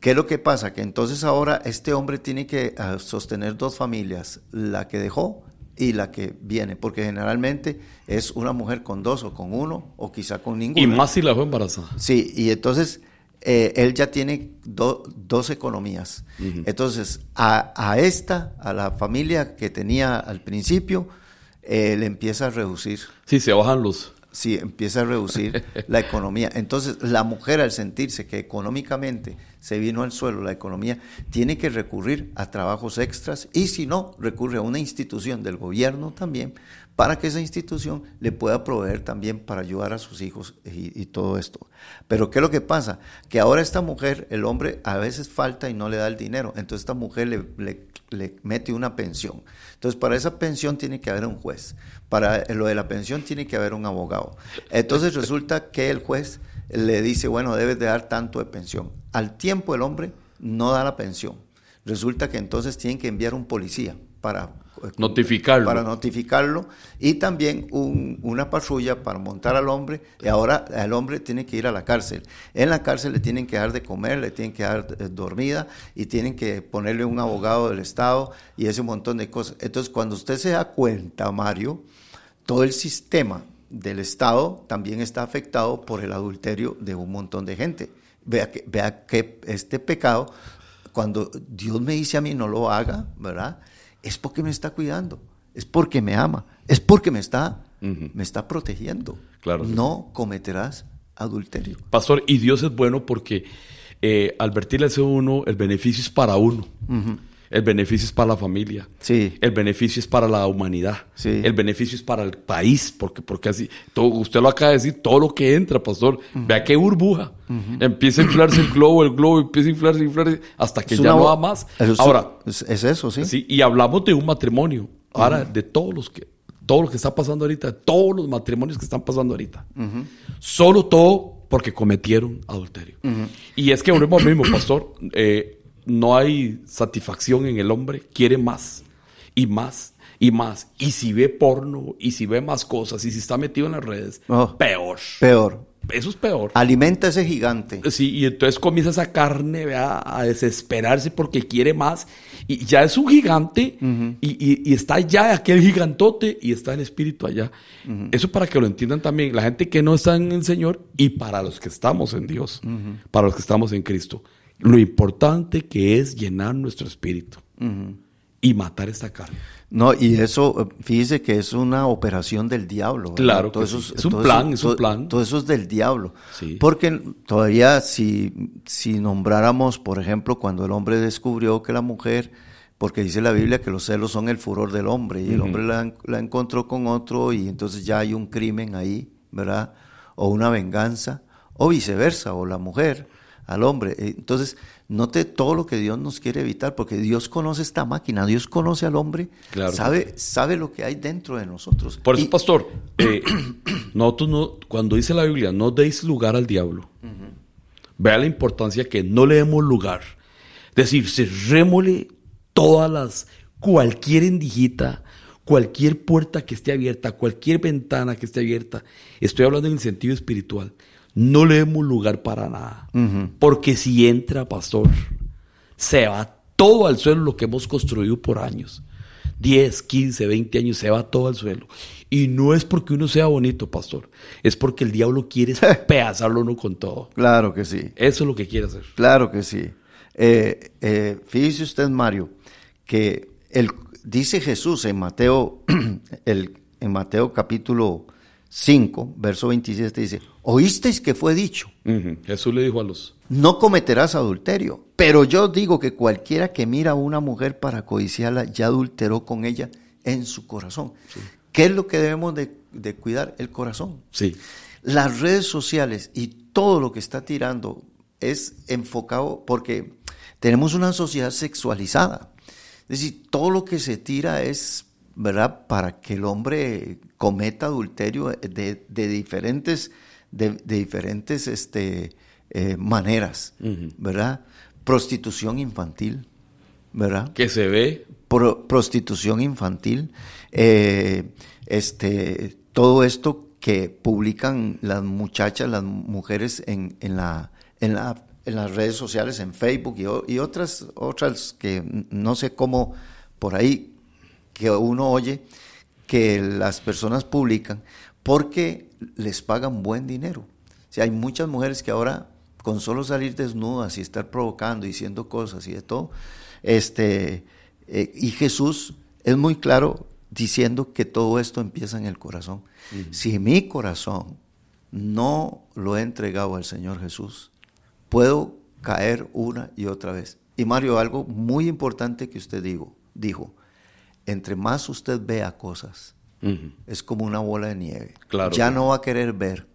¿Qué es lo que pasa? Que entonces ahora este hombre tiene que ah, sostener dos familias, la que dejó y la que viene, porque generalmente es una mujer con dos o con uno o quizá con ninguno. Y más si la fue embarazada. Sí, y entonces eh, él ya tiene do- dos economías. Entonces, a, a esta, a la familia que tenía al principio, eh, le empieza a reducir. Sí, se bajan los. Sí, empieza a reducir (laughs) la economía. Entonces, la mujer al sentirse que económicamente se vino al suelo la economía, tiene que recurrir a trabajos extras y si no, recurre a una institución del gobierno también para que esa institución le pueda proveer también para ayudar a sus hijos y, todo esto. Pero ¿qué es lo que pasa? Que ahora esta mujer, el hombre a veces falta y no le da el dinero, entonces esta mujer le mete una pensión. Entonces para esa pensión tiene que haber un juez, para lo de la pensión tiene que haber un abogado. Entonces resulta que el juez le dice, bueno, debes de dar tanto de pensión. Al tiempo el hombre no da la pensión. Resulta que entonces tienen que enviar un policía para Notificarlo. para notificarlo y también un- una patrulla para montar al hombre y ahora el hombre tiene que ir a la cárcel. En la cárcel le tienen que dar de comer, le tienen que dar eh, dormida y tienen que ponerle un abogado del Estado y ese montón de cosas. Entonces cuando usted se da cuenta, Mario, todo el sistema del Estado también está afectado por el adulterio de un montón de gente. Vea que, vea que este pecado, cuando Dios me dice a mí no lo haga, ¿verdad? Es porque me está cuidando, es porque me ama, es porque me está, me está protegiendo. Claro No cometerás adulterio. Pastor, y Dios es bueno porque eh, al vertirle a ese uno, el beneficio es para uno. El beneficio es para la familia. Sí. El beneficio es para la humanidad. Sí. El beneficio es para el país, porque, porque así, todo, usted lo acaba de decir, todo lo que entra, pastor, vea qué burbuja. Empieza a inflarse el globo, el globo empieza a inflarse, inflarse, hasta que Es ya no va más. Es- Ahora, es, es eso, sí. Sí, y hablamos de un matrimonio. Ahora, de todos los que, todo lo que está pasando ahorita, todos los matrimonios que están pasando ahorita. Solo todo porque cometieron adulterio. Y es que volvemos al mismo, pastor. eh, no hay satisfacción en el hombre, quiere más y más y más. Y si ve porno, y si ve más cosas, y si está metido en las redes, Oh. peor. Peor. Eso es peor. Alimenta ese gigante. Sí, y entonces comienza esa carne ¿verdad? a desesperarse porque quiere más. Y ya es un gigante y, y- y está ya aquel gigantote y está el espíritu allá. Eso para que lo entiendan también la gente que no está en el Señor y para los que estamos en Dios, para los que estamos en Cristo. Lo importante que es llenar nuestro espíritu. y matar esta carne. No, y eso, fíjese que es una operación del diablo. ¿verdad? Claro que Todo sí. eso Es un todo plan, eso- es un todo- plan. Todo eso es del diablo. Sí. Porque todavía si, si nombráramos, por ejemplo, cuando el hombre descubrió que la mujer, porque dice la Biblia que los celos son el furor del hombre, y el hombre la encontró con otro y entonces ya hay un crimen ahí, ¿verdad? O una venganza, o viceversa, o la mujer al hombre. Eh, Entonces, note todo lo que Dios nos quiere evitar, porque Dios conoce esta máquina, Dios conoce al hombre, Claro. sabe, sabe lo que hay dentro de nosotros. Por eso, Y- pastor, eh, (clears throat) nosotros no, cuando dice la Biblia, no deis lugar al diablo. Vea la importancia que no le demos lugar. Es decir, cerrémosle todas las, cualquier endijita, cualquier puerta que esté abierta, cualquier ventana que esté abierta. Estoy hablando en el sentido espiritual. No le demos lugar para nada. Porque si entra, pastor, se va todo al suelo lo que hemos construido por años. 10, 15, 20 años se va todo al suelo. Y no es porque uno sea bonito, pastor. Es porque el diablo quiere (laughs) pedazarlo uno con todo. Claro que sí. Eso es lo que quiere hacer. Claro que sí. Eh, eh, fíjese usted, Mario, que el, dice Jesús en Mateo, (clears throat) el, en Mateo capítulo 5, verso 27, dice, oísteis que fue dicho. Jesús le dijo a los... no cometerás adulterio, pero yo digo que cualquiera que mira a una mujer para codiciarla ya adulteró con ella en su corazón. ¿Qué es lo que debemos de, de cuidar? El corazón. Sí. Las redes sociales y todo lo que está tirando es enfocado porque tenemos una sociedad sexualizada. Es decir, todo lo que se tira es, ¿verdad?, para que el hombre cometa adulterio de, de diferentes, de, de diferentes este, eh, maneras, ¿verdad? Prostitución infantil, ¿verdad? Que se ve. pro- prostitución infantil, eh, este, todo esto que publican las muchachas, las mujeres en, en la, en, la, en las redes sociales, en Facebook y, y otras, otras que no sé cómo por ahí que uno oye que las personas publican porque les pagan buen dinero. O sea, hay muchas mujeres que ahora con solo salir desnudas y estar provocando, diciendo cosas y de todo, este, eh, y Jesús es muy claro diciendo que todo esto empieza en el corazón. Si mi corazón no lo he entregado al Señor Jesús, puedo caer una y otra vez. Y Mario, algo muy importante que usted dijo, dijo, entre más usted vea cosas, es como una bola de nieve. Claro. Ya no va a querer ver,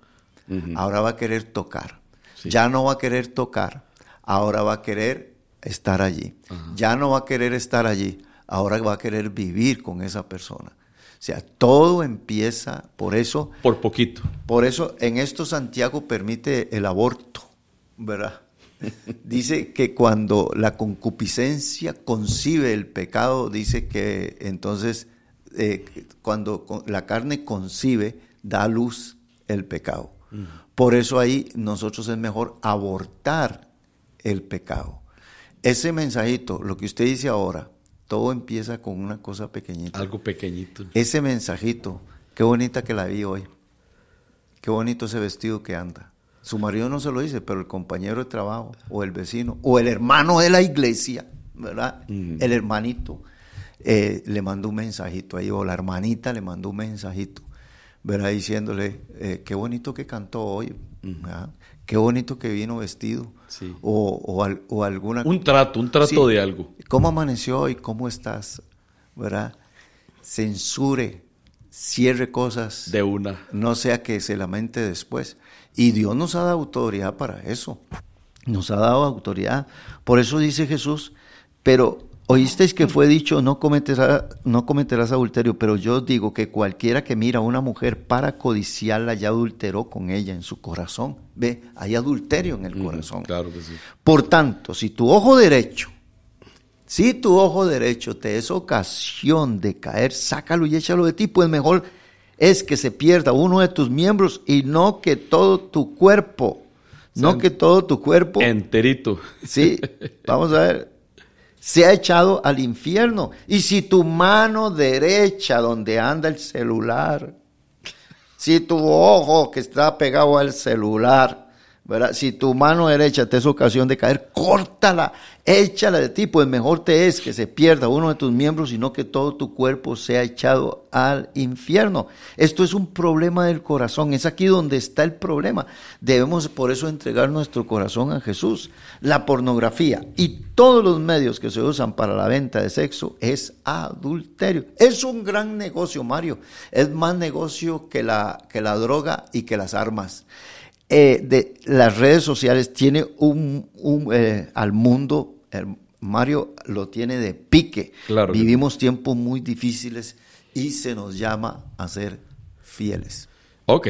ahora va a querer tocar. Sí. Ya no va a querer tocar, ahora va a querer estar allí. Ya no va a querer estar allí, ahora va a querer vivir con esa persona. O sea, todo empieza, por eso, Por poquito. por eso en esto Santiago permite el aborto, ¿verdad? Dice que cuando la concupiscencia concibe el pecado, dice que entonces eh, cuando la carne concibe, da a luz el pecado. Por eso ahí nosotros es mejor abortar el pecado. Ese mensajito, lo que usted dice ahora, todo empieza con una cosa pequeñita. Algo pequeñito. Ese mensajito, qué bonita que la vi hoy. Qué bonito ese vestido que anda. Su marido no se lo dice, pero el compañero de trabajo, o el vecino, o el hermano de la iglesia, ¿verdad? El hermanito eh, le mandó un mensajito ahí, o la hermanita le mandó un mensajito, ¿verdad? Diciéndole, eh, qué bonito que cantó hoy, ¿verdad? Qué bonito que vino vestido. Sí. O, o, al- o alguna Un trato, un trato Sí. de algo. ¿Cómo amaneció hoy? ¿Cómo estás? ¿Verdad? Censure, cierre cosas, De una. no sea que se lamente después. Y Dios nos ha dado autoridad para eso. Nos ha dado autoridad. Por eso dice Jesús, pero oísteis que fue dicho, no cometerás, no cometerás adulterio, pero yo os digo que cualquiera que mira a una mujer para codiciarla ya adulteró con ella en su corazón. Ve, hay adulterio en el corazón. Claro que sí. Por tanto, si tu ojo derecho, si tu ojo derecho te es ocasión de caer, sácalo y échalo de ti, pues mejor es que se pierda uno de tus miembros y no que todo tu cuerpo, no que todo tu cuerpo, Enterito. sí, (laughs) vamos a ver, se ha echado al infierno. Y si tu mano derecha donde anda el celular, si tu ojo que está pegado al celular, Si tu mano derecha te es ocasión de caer, córtala, échala de ti, pues mejor te es que se pierda uno de tus miembros, sino que todo tu cuerpo sea echado al infierno. Esto es un problema del corazón, es aquí donde está el problema. Debemos por eso entregar nuestro corazón a Jesús. La pornografía y todos los medios que se usan para la venta de sexo es adulterio. Es un gran negocio, Mario. Es más negocio que la, que la droga y que las armas. Eh, de las redes sociales tiene un, eh, al mundo, Mario lo tiene de pique. Vivimos tiempos muy difíciles y se nos llama a ser fieles. Ok.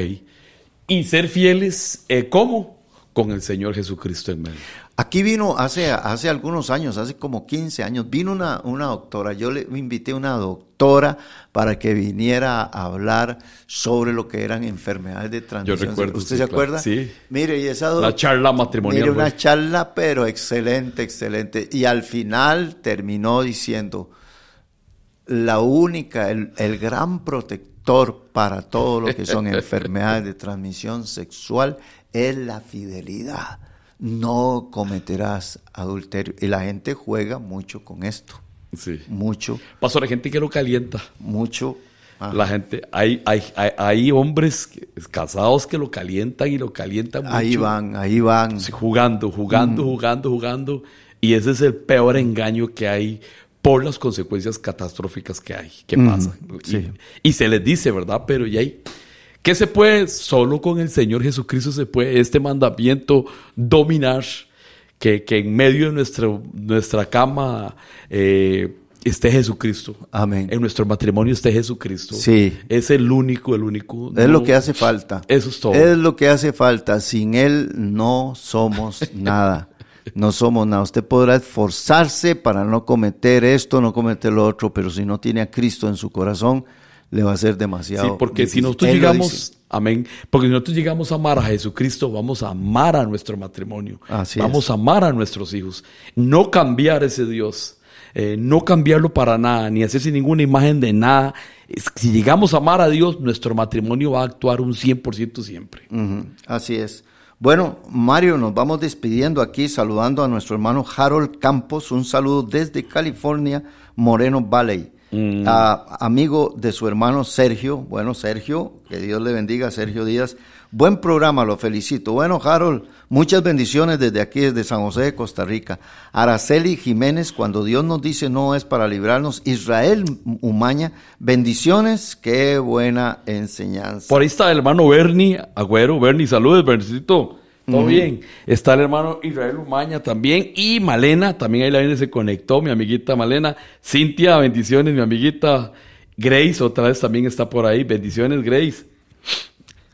¿Y ser fieles eh, cómo? Con el Señor Jesucristo en medio. Aquí vino hace, hace algunos años, hace como 15 años, vino una, una doctora, yo le invité a una doctora para que viniera a hablar sobre lo que eran enfermedades de transmisión. Yo recuerdo. ¿Usted se acuerda? Sí. Mire, y esa La charla matrimonial. Mire, una charla, pero excelente, excelente. Y al final terminó diciendo, la única, el, el gran protector para todo lo que son (laughs) enfermedades de transmisión sexual es la fidelidad no cometerás adulterio. Y la gente juega mucho con esto. Sí. Mucho. Pasó la gente que lo calienta. Mucho. La gente, hay, hay, hay, hombres casados que lo calientan y lo calientan mucho. Ahí van, ahí van. jugando, jugando, mm. jugando, jugando. Y ese es el peor engaño que hay por las consecuencias catastróficas que hay, que mm, pasan. Y, y, se les dice, ¿verdad? Pero y ahí ¿Qué se puede? Solo con el Señor Jesucristo se puede este mandamiento dominar, que, que en medio de nuestra, nuestra cama eh, esté Jesucristo. Amén. En nuestro matrimonio esté Jesucristo. Sí. Es el único, el único. Es lo que hace falta. Eso es todo. Es lo que hace falta. Sin Él no somos (laughs) nada. No somos nada. Usted podrá esforzarse para no cometer esto, no cometer lo otro, pero si no tiene a Cristo en su corazón, le va a ser demasiado. Sí, porque si nosotros llegamos, amén, porque si nosotros llegamos a amar a Jesucristo, vamos a amar a nuestro matrimonio, vamos a amar a nuestros hijos, no cambiar ese Dios. Eh, no cambiarlo para nada, ni hacerse ninguna imagen de nada. Si llegamos a amar a Dios, nuestro matrimonio va a actuar un 100% siempre. Así es. Bueno, Mario, nos vamos despidiendo aquí, saludando a nuestro hermano Harold Campos. Un saludo desde California, Moreno Valley. Mm. amigo de su hermano Sergio. Bueno, Sergio, que Dios le bendiga, Sergio Díaz. Buen programa, lo felicito. Bueno, Harold, muchas bendiciones desde aquí, desde San José de Costa Rica. Araceli Jiménez, cuando Dios nos dice no es para librarnos. Israel Umaña, bendiciones, qué buena enseñanza. Por ahí está el hermano Bernie Agüero. Bernie, saludos, Bernicito. Todo bien. Está el hermano Israel Umaña también. Y Malena, también ahí la viene, se conectó, mi amiguita Malena. Cintia, bendiciones, mi amiguita Grace, otra vez también está por ahí. Bendiciones, Grace.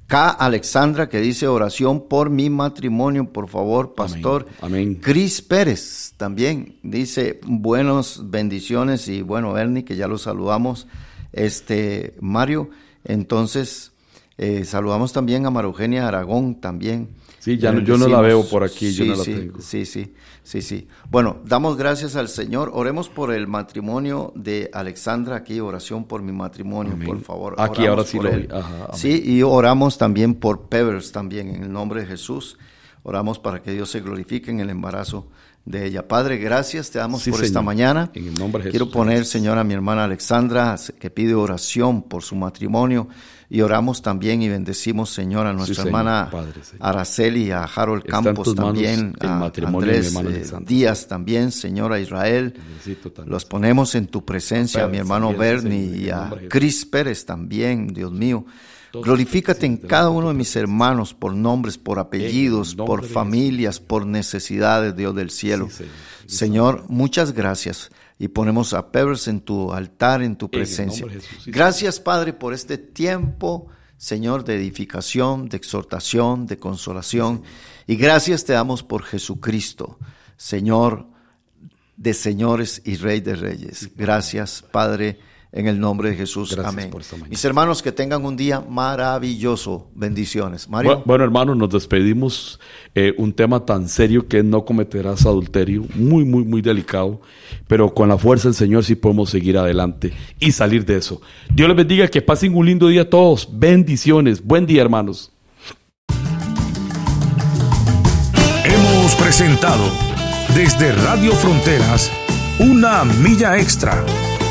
K. Alexandra, que dice oración por mi matrimonio, por favor, pastor. Amén. Cris Pérez también dice buenas bendiciones y bueno, Ernie, que ya lo saludamos. Este, Mario, entonces, eh, saludamos también a Marugenia Aragón también. Sí, ya no, yo no la veo por aquí, yo no la tengo. Sí, sí, sí, sí. Bueno, damos gracias al Señor. Oremos por el matrimonio de Alexandra aquí, oración por mi matrimonio, por favor. Aquí ahora sí lo Sí, y oramos también por Pevers también, en el nombre de Jesús. Oramos para que Dios se glorifique en el embarazo de ella. Padre, gracias te damos por esta mañana. En el nombre de Jesús. Quiero poner, Señor, a mi hermana Alexandra, que pide oración por su matrimonio. Y oramos también y bendecimos, Señor, a nuestra hermana Araceli, a Harold Campos también, a Andrés eh, Díaz también, Señor, a Israel. Los ponemos en tu presencia, a mi hermano Bernie y a Cris Pérez también, Dios mío. Glorifícate en cada uno de mis hermanos por nombres, por apellidos, por familias, por necesidades, Dios del cielo. Señor, muchas gracias y ponemos a Pevers en tu altar, en tu presencia. Gracias, Padre, por este tiempo, Señor, de edificación, de exhortación, de consolación. Y gracias te damos por Jesucristo, Señor de señores y Rey de reyes. Gracias, Padre en el nombre de Jesús. Amén. Mis hermanos, que tengan un día maravilloso. Bendiciones. Mario. Bueno, hermanos, nos despedimos. Eh, un tema tan serio que no cometerás adulterio. Muy, muy, muy delicado. Pero con la fuerza del Señor sí podemos seguir adelante y salir de eso. Dios les bendiga. Que pasen un lindo día a todos. Bendiciones. Buen día, hermanos. presentado desde Radio Fronteras, una milla extra.